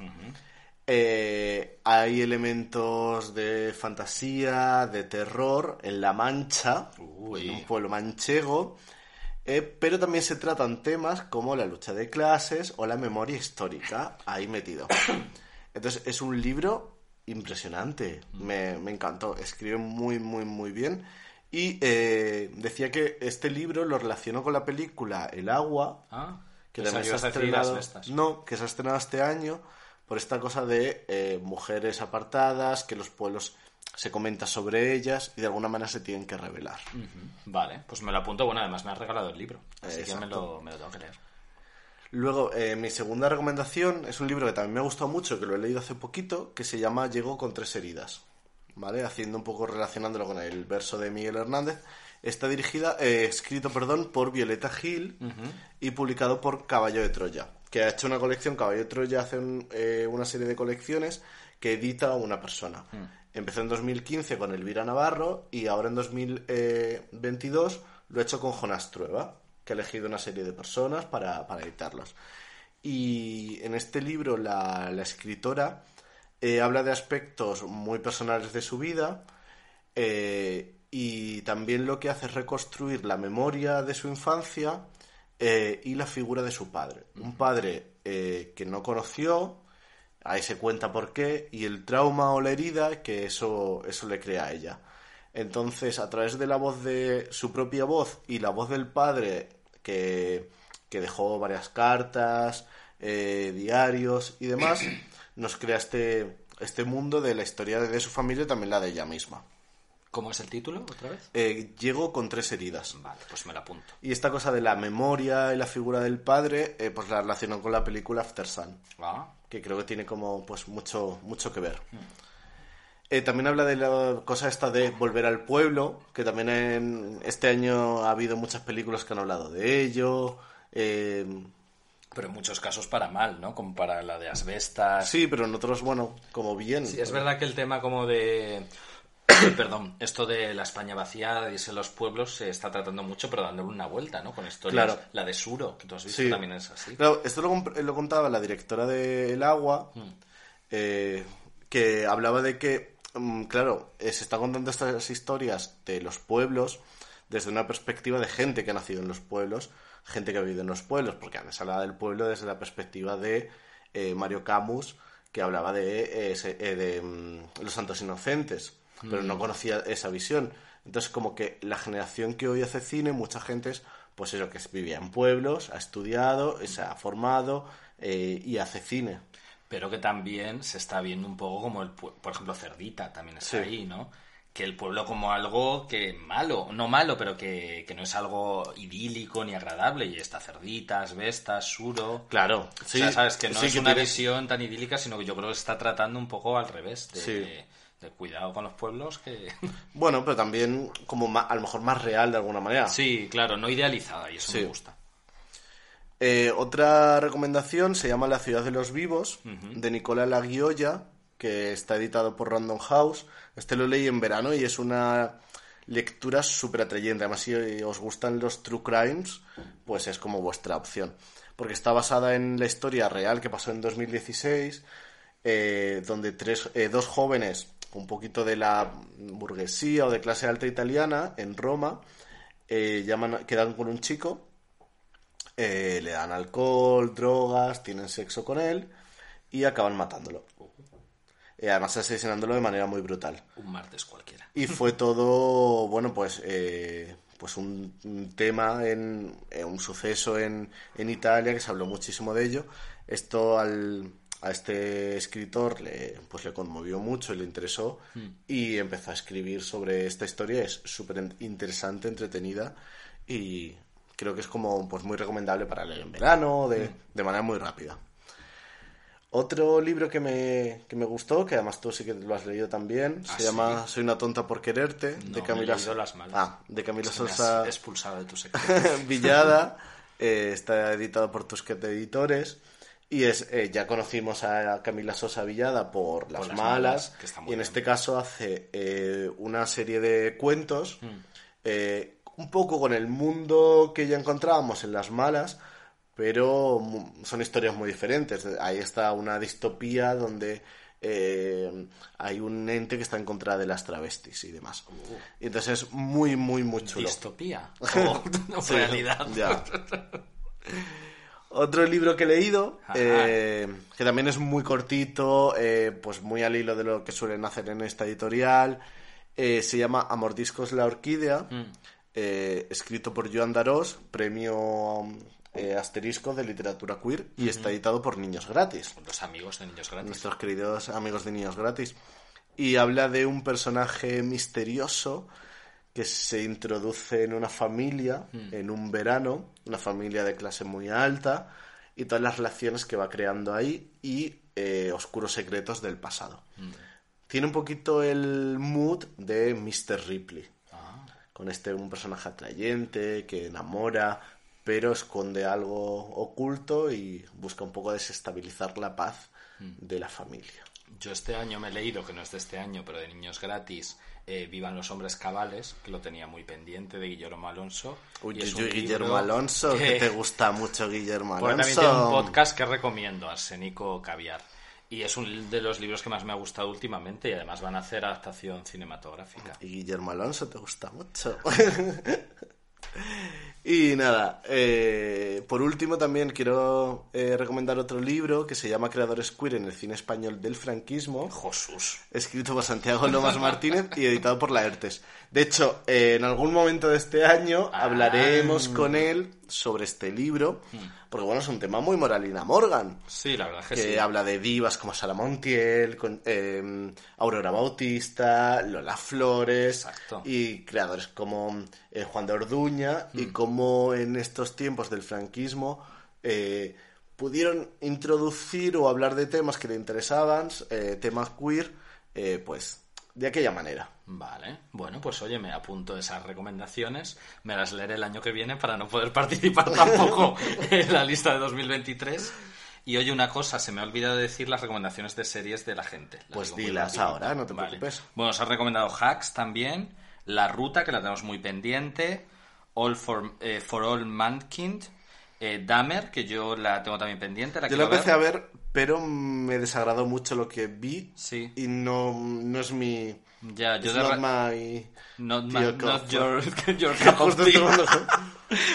Eh, hay elementos de fantasía, de terror en La Mancha, Uy. en un pueblo manchego, eh, pero también se tratan temas como la lucha de clases o la memoria histórica ahí metido. Entonces es un libro impresionante, me, me encantó, escribe muy, muy, muy bien. Y eh, decía que este libro lo relacionó con la película El agua, Ah, que también se ha estrenado, no, que se ha estrenado este año por esta cosa de eh, mujeres apartadas, que los pueblos se comenta sobre ellas y de alguna manera se tienen que revelar. Vale, pues me lo apunto. Bueno, además me has regalado el libro, así que me lo, me lo tengo que leer. Luego, eh, mi segunda recomendación es un libro que también me ha gustado mucho, que lo he leído hace poquito, que se llama Llego con tres heridas. ¿Vale? Haciendo un poco relacionándolo con el verso de Miguel Hernández. Está dirigida, eh, escrito, perdón, por Violeta Gil y publicado por Caballo de Troya, que ha hecho una colección, Caballo de Troya hace un- eh, una serie de colecciones que edita una persona. Empezó en 2015 con Elvira Navarro y ahora en 2022 lo ha hecho con Jonás Trueba, que ha elegido una serie de personas para, para editarlos. Y en este libro la, la escritora eh, habla de aspectos muy personales de su vida eh, y también lo que hace es reconstruir la memoria de su infancia eh, y la figura de su padre. Un padre eh, que no conoció, ahí se cuenta por qué, y el trauma o la herida que eso, eso le crea a ella. Entonces, a través de la voz de su propia voz y la voz del padre, que, que dejó varias cartas, eh, diarios y demás, nos crea este, este mundo de la historia de su familia y también la de ella misma. ¿Cómo es el título otra vez? Eh, llego con tres heridas. Vale, pues me lo apunto. Y esta cosa de la memoria y la figura del padre, eh, pues la relacionó con la película After Sun, Ah, que creo que tiene como pues mucho, mucho que ver. Eh, también habla de la cosa esta de volver al pueblo, que también en este año ha habido muchas películas que han hablado de ello. eh, pero en muchos casos para mal, ¿no? Como para la de asbestas. sí, pero en otros, bueno, como bien. Sí, es verdad que el tema como de... Perdón, esto de la España vaciada y en los pueblos se está tratando mucho, pero dándole una vuelta, ¿no? Con historias. Claro. La de Suro, que tú has visto, Sí. también es así. Claro, esto lo, contaba la directora de El Agua, eh, que hablaba de que, mm, claro, eh, se está contando estas historias de los pueblos desde una perspectiva de gente que ha nacido en los pueblos, gente que ha vivido en los pueblos, porque antes hablaba del pueblo desde la perspectiva de eh, Mario Camus, que hablaba de, eh, de mm, los santos inocentes, pero no conocía esa visión. Entonces, como que la generación que hoy hace cine, mucha gente es, pues eso, que vivía en pueblos, ha estudiado, se ha formado eh, y hace cine. Pero que también se está viendo un poco como el... Por ejemplo, Cerdita también está Sí. ahí, ¿no? Que el pueblo como algo que malo, no malo, pero que, que no es algo idílico ni agradable. Y está Cerdita, Asbestas, Suro... Claro, o sea, sabes que no sí, es que una tiene- visión tan idílica, sino que yo creo que se está tratando un poco al revés. De, Sí. Cuidado con los pueblos que... Bueno, pero también como ma- a lo mejor más real de alguna manera. Sí, claro, no idealizada y eso Sí. me gusta. Eh, otra recomendación se llama La ciudad de los vivos, de Nicola Laguiolla, que está editado por Random House. Este lo leí en verano y es una lectura súper atrayente. Además, si os gustan los true crimes, pues es como vuestra opción. Porque está basada en la historia real que pasó en 2016, eh, donde tres, eh, dos jóvenes un poquito de la burguesía o de clase alta italiana en Roma. eh, llaman, quedan con un chico, eh, le dan alcohol, drogas, tienen sexo con él y acaban matándolo. Eh, además asesinándolo de manera muy brutal. Un martes cualquiera. Y fue todo, bueno, pues, pues un, un tema, en, un suceso en, en Italia que se habló muchísimo de ello. Esto al, a este escritor le, pues le conmovió mucho y le interesó y empezó a escribir sobre esta historia. Es súper interesante, entretenida y creo que es como pues muy recomendable para leer en verano, de, de manera muy rápida. Otro libro que me, que me gustó, que además tú sí que lo has leído también, ¿Ah, se llama? Soy una tonta por quererte, No, de me he Camila Las Malas. Ah, de Camila Es que me has Sosa expulsado de tu. Villada, eh, está editado por Tusquete Editores. Y es, eh, ya conocimos a Camila Sosa Villada por Las, Las Malas, que y en bien. este caso hace eh, una serie de cuentos, Mm. eh, un poco con el mundo que ya encontrábamos en Las Malas, pero son historias muy diferentes. Ahí está una distopía donde eh, hay un ente que está en contra de las travestis y demás. Y entonces es muy, muy, muy chulo. Distopía. O realidad. Otro libro que he leído, eh, que también es muy cortito, eh, pues muy al hilo de lo que suelen hacer en esta editorial, eh, se llama Amordiscos la Orquídea, Mm. escrito por Joan Darós, premio asterisco de literatura queer, y está editado por Niños Gratis Los amigos de niños grandes. nuestros queridos amigos de Niños Gratis. Y habla de un personaje misterioso que se introduce en una familia, en un verano, una familia de clase muy alta, y todas las relaciones que va creando ahí y eh, oscuros secretos del pasado. Tiene un poquito el mood de Mr. Ripley, Ah, con este un personaje atrayente que enamora, pero esconde algo oculto y busca un poco desestabilizar la paz de la familia. Yo este año me he leído, que no es de este año, pero de niños gratis, eh, Vivan los hombres cabales, que lo tenía muy pendiente, de Guillermo Alonso. Uy, y es uy, Guillermo Alonso, que... que- te gusta mucho Guillermo Porque Alonso. también tiene un podcast que recomiendo, Arsénico Caviar. Y es un de los libros que más me ha gustado últimamente y además van a hacer adaptación cinematográfica. Y Guillermo Alonso te gusta mucho. y nada, eh, por último también quiero eh, recomendar otro libro que se llama Creadores Queer en el cine español del franquismo. Jesús. escrito por Santiago Lomas Martínez y editado por Laertes. De hecho, eh, en algún momento de este año Ah. hablaremos con él sobre este libro, porque bueno, es un tema muy Moralina Morgan, Sí, la verdad es que que sí. habla de divas como Sara Montiel, con, eh, Aurora Bautista, Lola Flores Exacto. y creadores como eh, Juan de Orduña y cómo en estos tiempos del franquismo eh, pudieron introducir o hablar de temas que le interesaban, eh, temas queer, pues de aquella manera. Vale, bueno, pues oye, me apunto esas recomendaciones, me las leeré el año que viene para no poder participar tampoco en la lista de 2023. Y oye, una cosa, se me ha olvidado decir las recomendaciones de series de la gente. Las Pues dilas ahora, no te Vale. preocupes. Bueno, os ha recomendado Hacks también, La Ruta, que la tenemos muy pendiente, All for, eh, for All Mankind, eh, Dahmer, que yo la tengo también pendiente. La Yo lo empecé ver. a ver, pero me desagradó mucho lo que vi Sí. y no, no es mi... Ya, yo it's de not my... Not, my- not your,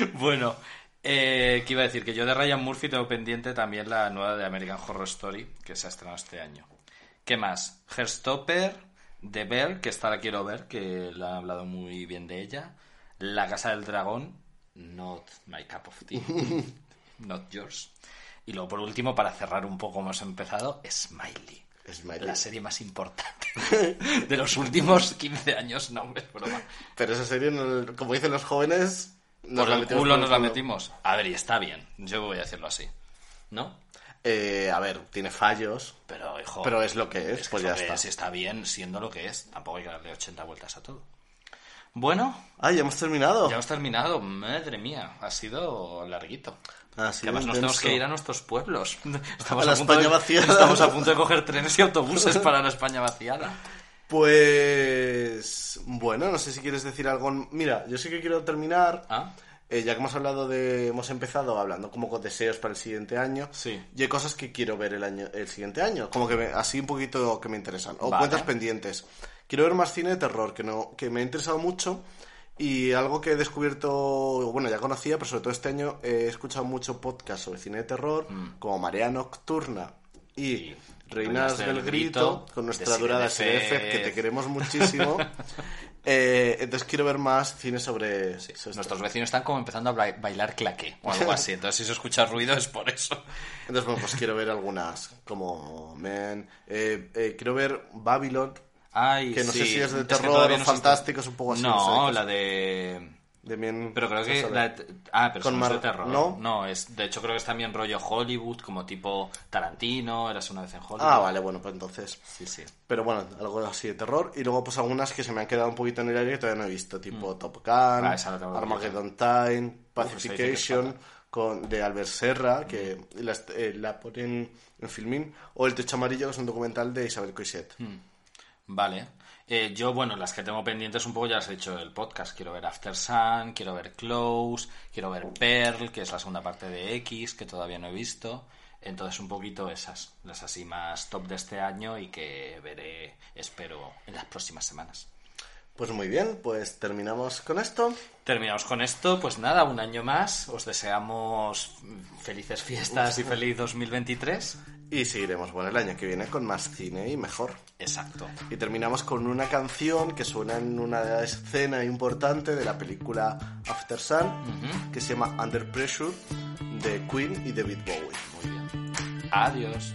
Bueno, eh, ¿qué iba a decir? Que yo de Ryan Murphy tengo pendiente también la nueva de American Horror Story, que se ha estrenado este año. ¿Qué más? Herstopper, The Bear, que esta la quiero ver, que la han hablado muy bien de ella. La Casa del Dragón, not my cup of tea, not yours. Y luego, por último, para cerrar un poco hemos empezado, Smiley. Smiley. La serie más importante de los últimos 15 años, no, es broma. Pero esa serie, como dicen los jóvenes... nos Por la el metimos culo nos la metimos. A ver, y está bien. Yo voy a decirlo así. ¿No? Eh, a ver, tiene fallos, Pero, hijo. pero es lo que es, pues es ya está. es, y está bien siendo lo que es. Tampoco hay que darle 80 vueltas a todo. Bueno, Ah, ya hemos terminado. ya hemos terminado. Madre mía, ha sido larguito. Ah, sí, además nos tenemos que ir a nuestros pueblos. Estamos A la punto España de, vaciada. Estamos a punto de coger trenes y autobuses para la España vaciada. Pues... Bueno, no sé si quieres decir algo... Mira, yo sí que quiero terminar ¿Ah? eh, ya que hemos hablado de, hemos empezado hablando como con deseos para el siguiente año, Sí. y hay cosas que quiero ver el año, el siguiente año, como que me- así un poquito que me interesan, o Vale. cuentas pendientes. Quiero ver más cine de terror, que no, que me ha interesado mucho y algo que he descubierto, bueno, ya conocía, pero sobre todo este año he escuchado mucho podcast sobre cine de terror, como Marea Nocturna y Reinas del Grito, con nuestra durada SDF, que te queremos muchísimo. Eh, entonces quiero ver más cine sobre. Nuestros vecinos están como empezando a bailar claqué o algo así. Entonces, si se escucha ruido es por eso. Entonces, bueno, pues quiero ver algunas, como eh, eh, quiero ver Babylon, Ay, que no sé si es de terror o no fantástico, es un poco así. No, la de. De Mien- Pero creo que. la Ah, pero Con no es de Mar- terror. ¿no? es. De hecho, creo que es también rollo Hollywood, como tipo Tarantino, eras una vez en Hollywood. Ah, vale, bueno, pues entonces. Sí, sí. Pero bueno, algo así de terror. Y luego, pues algunas que se me han quedado un poquito en el aire que todavía no he visto, tipo Top Gun, Ah. Armageddon Time, Pacification, fatal. con, de Albert Serra, que la, eh, la ponen en Filmin, o El Techo Amarillo, que es un documental de Isabel Coixet. Vale. Eh, yo, bueno, las que tengo pendientes un poco ya las he dicho del podcast. Quiero ver After Sun, quiero ver Close, quiero ver Pearl, que es la segunda parte de X, que todavía no he visto. Entonces, un poquito esas, las así más top de este año y que veré, espero, en las próximas semanas. Pues muy bien, pues terminamos con esto. Terminamos con esto, pues nada, un año más. Os deseamos felices fiestas y feliz 2023. Y seguiremos, bueno, el año que viene con más cine y mejor. Exacto. Y terminamos con una canción que suena en una escena importante de la película After Sun, que se llama Under Pressure, de Queen y David Bowie. Muy bien. Adiós.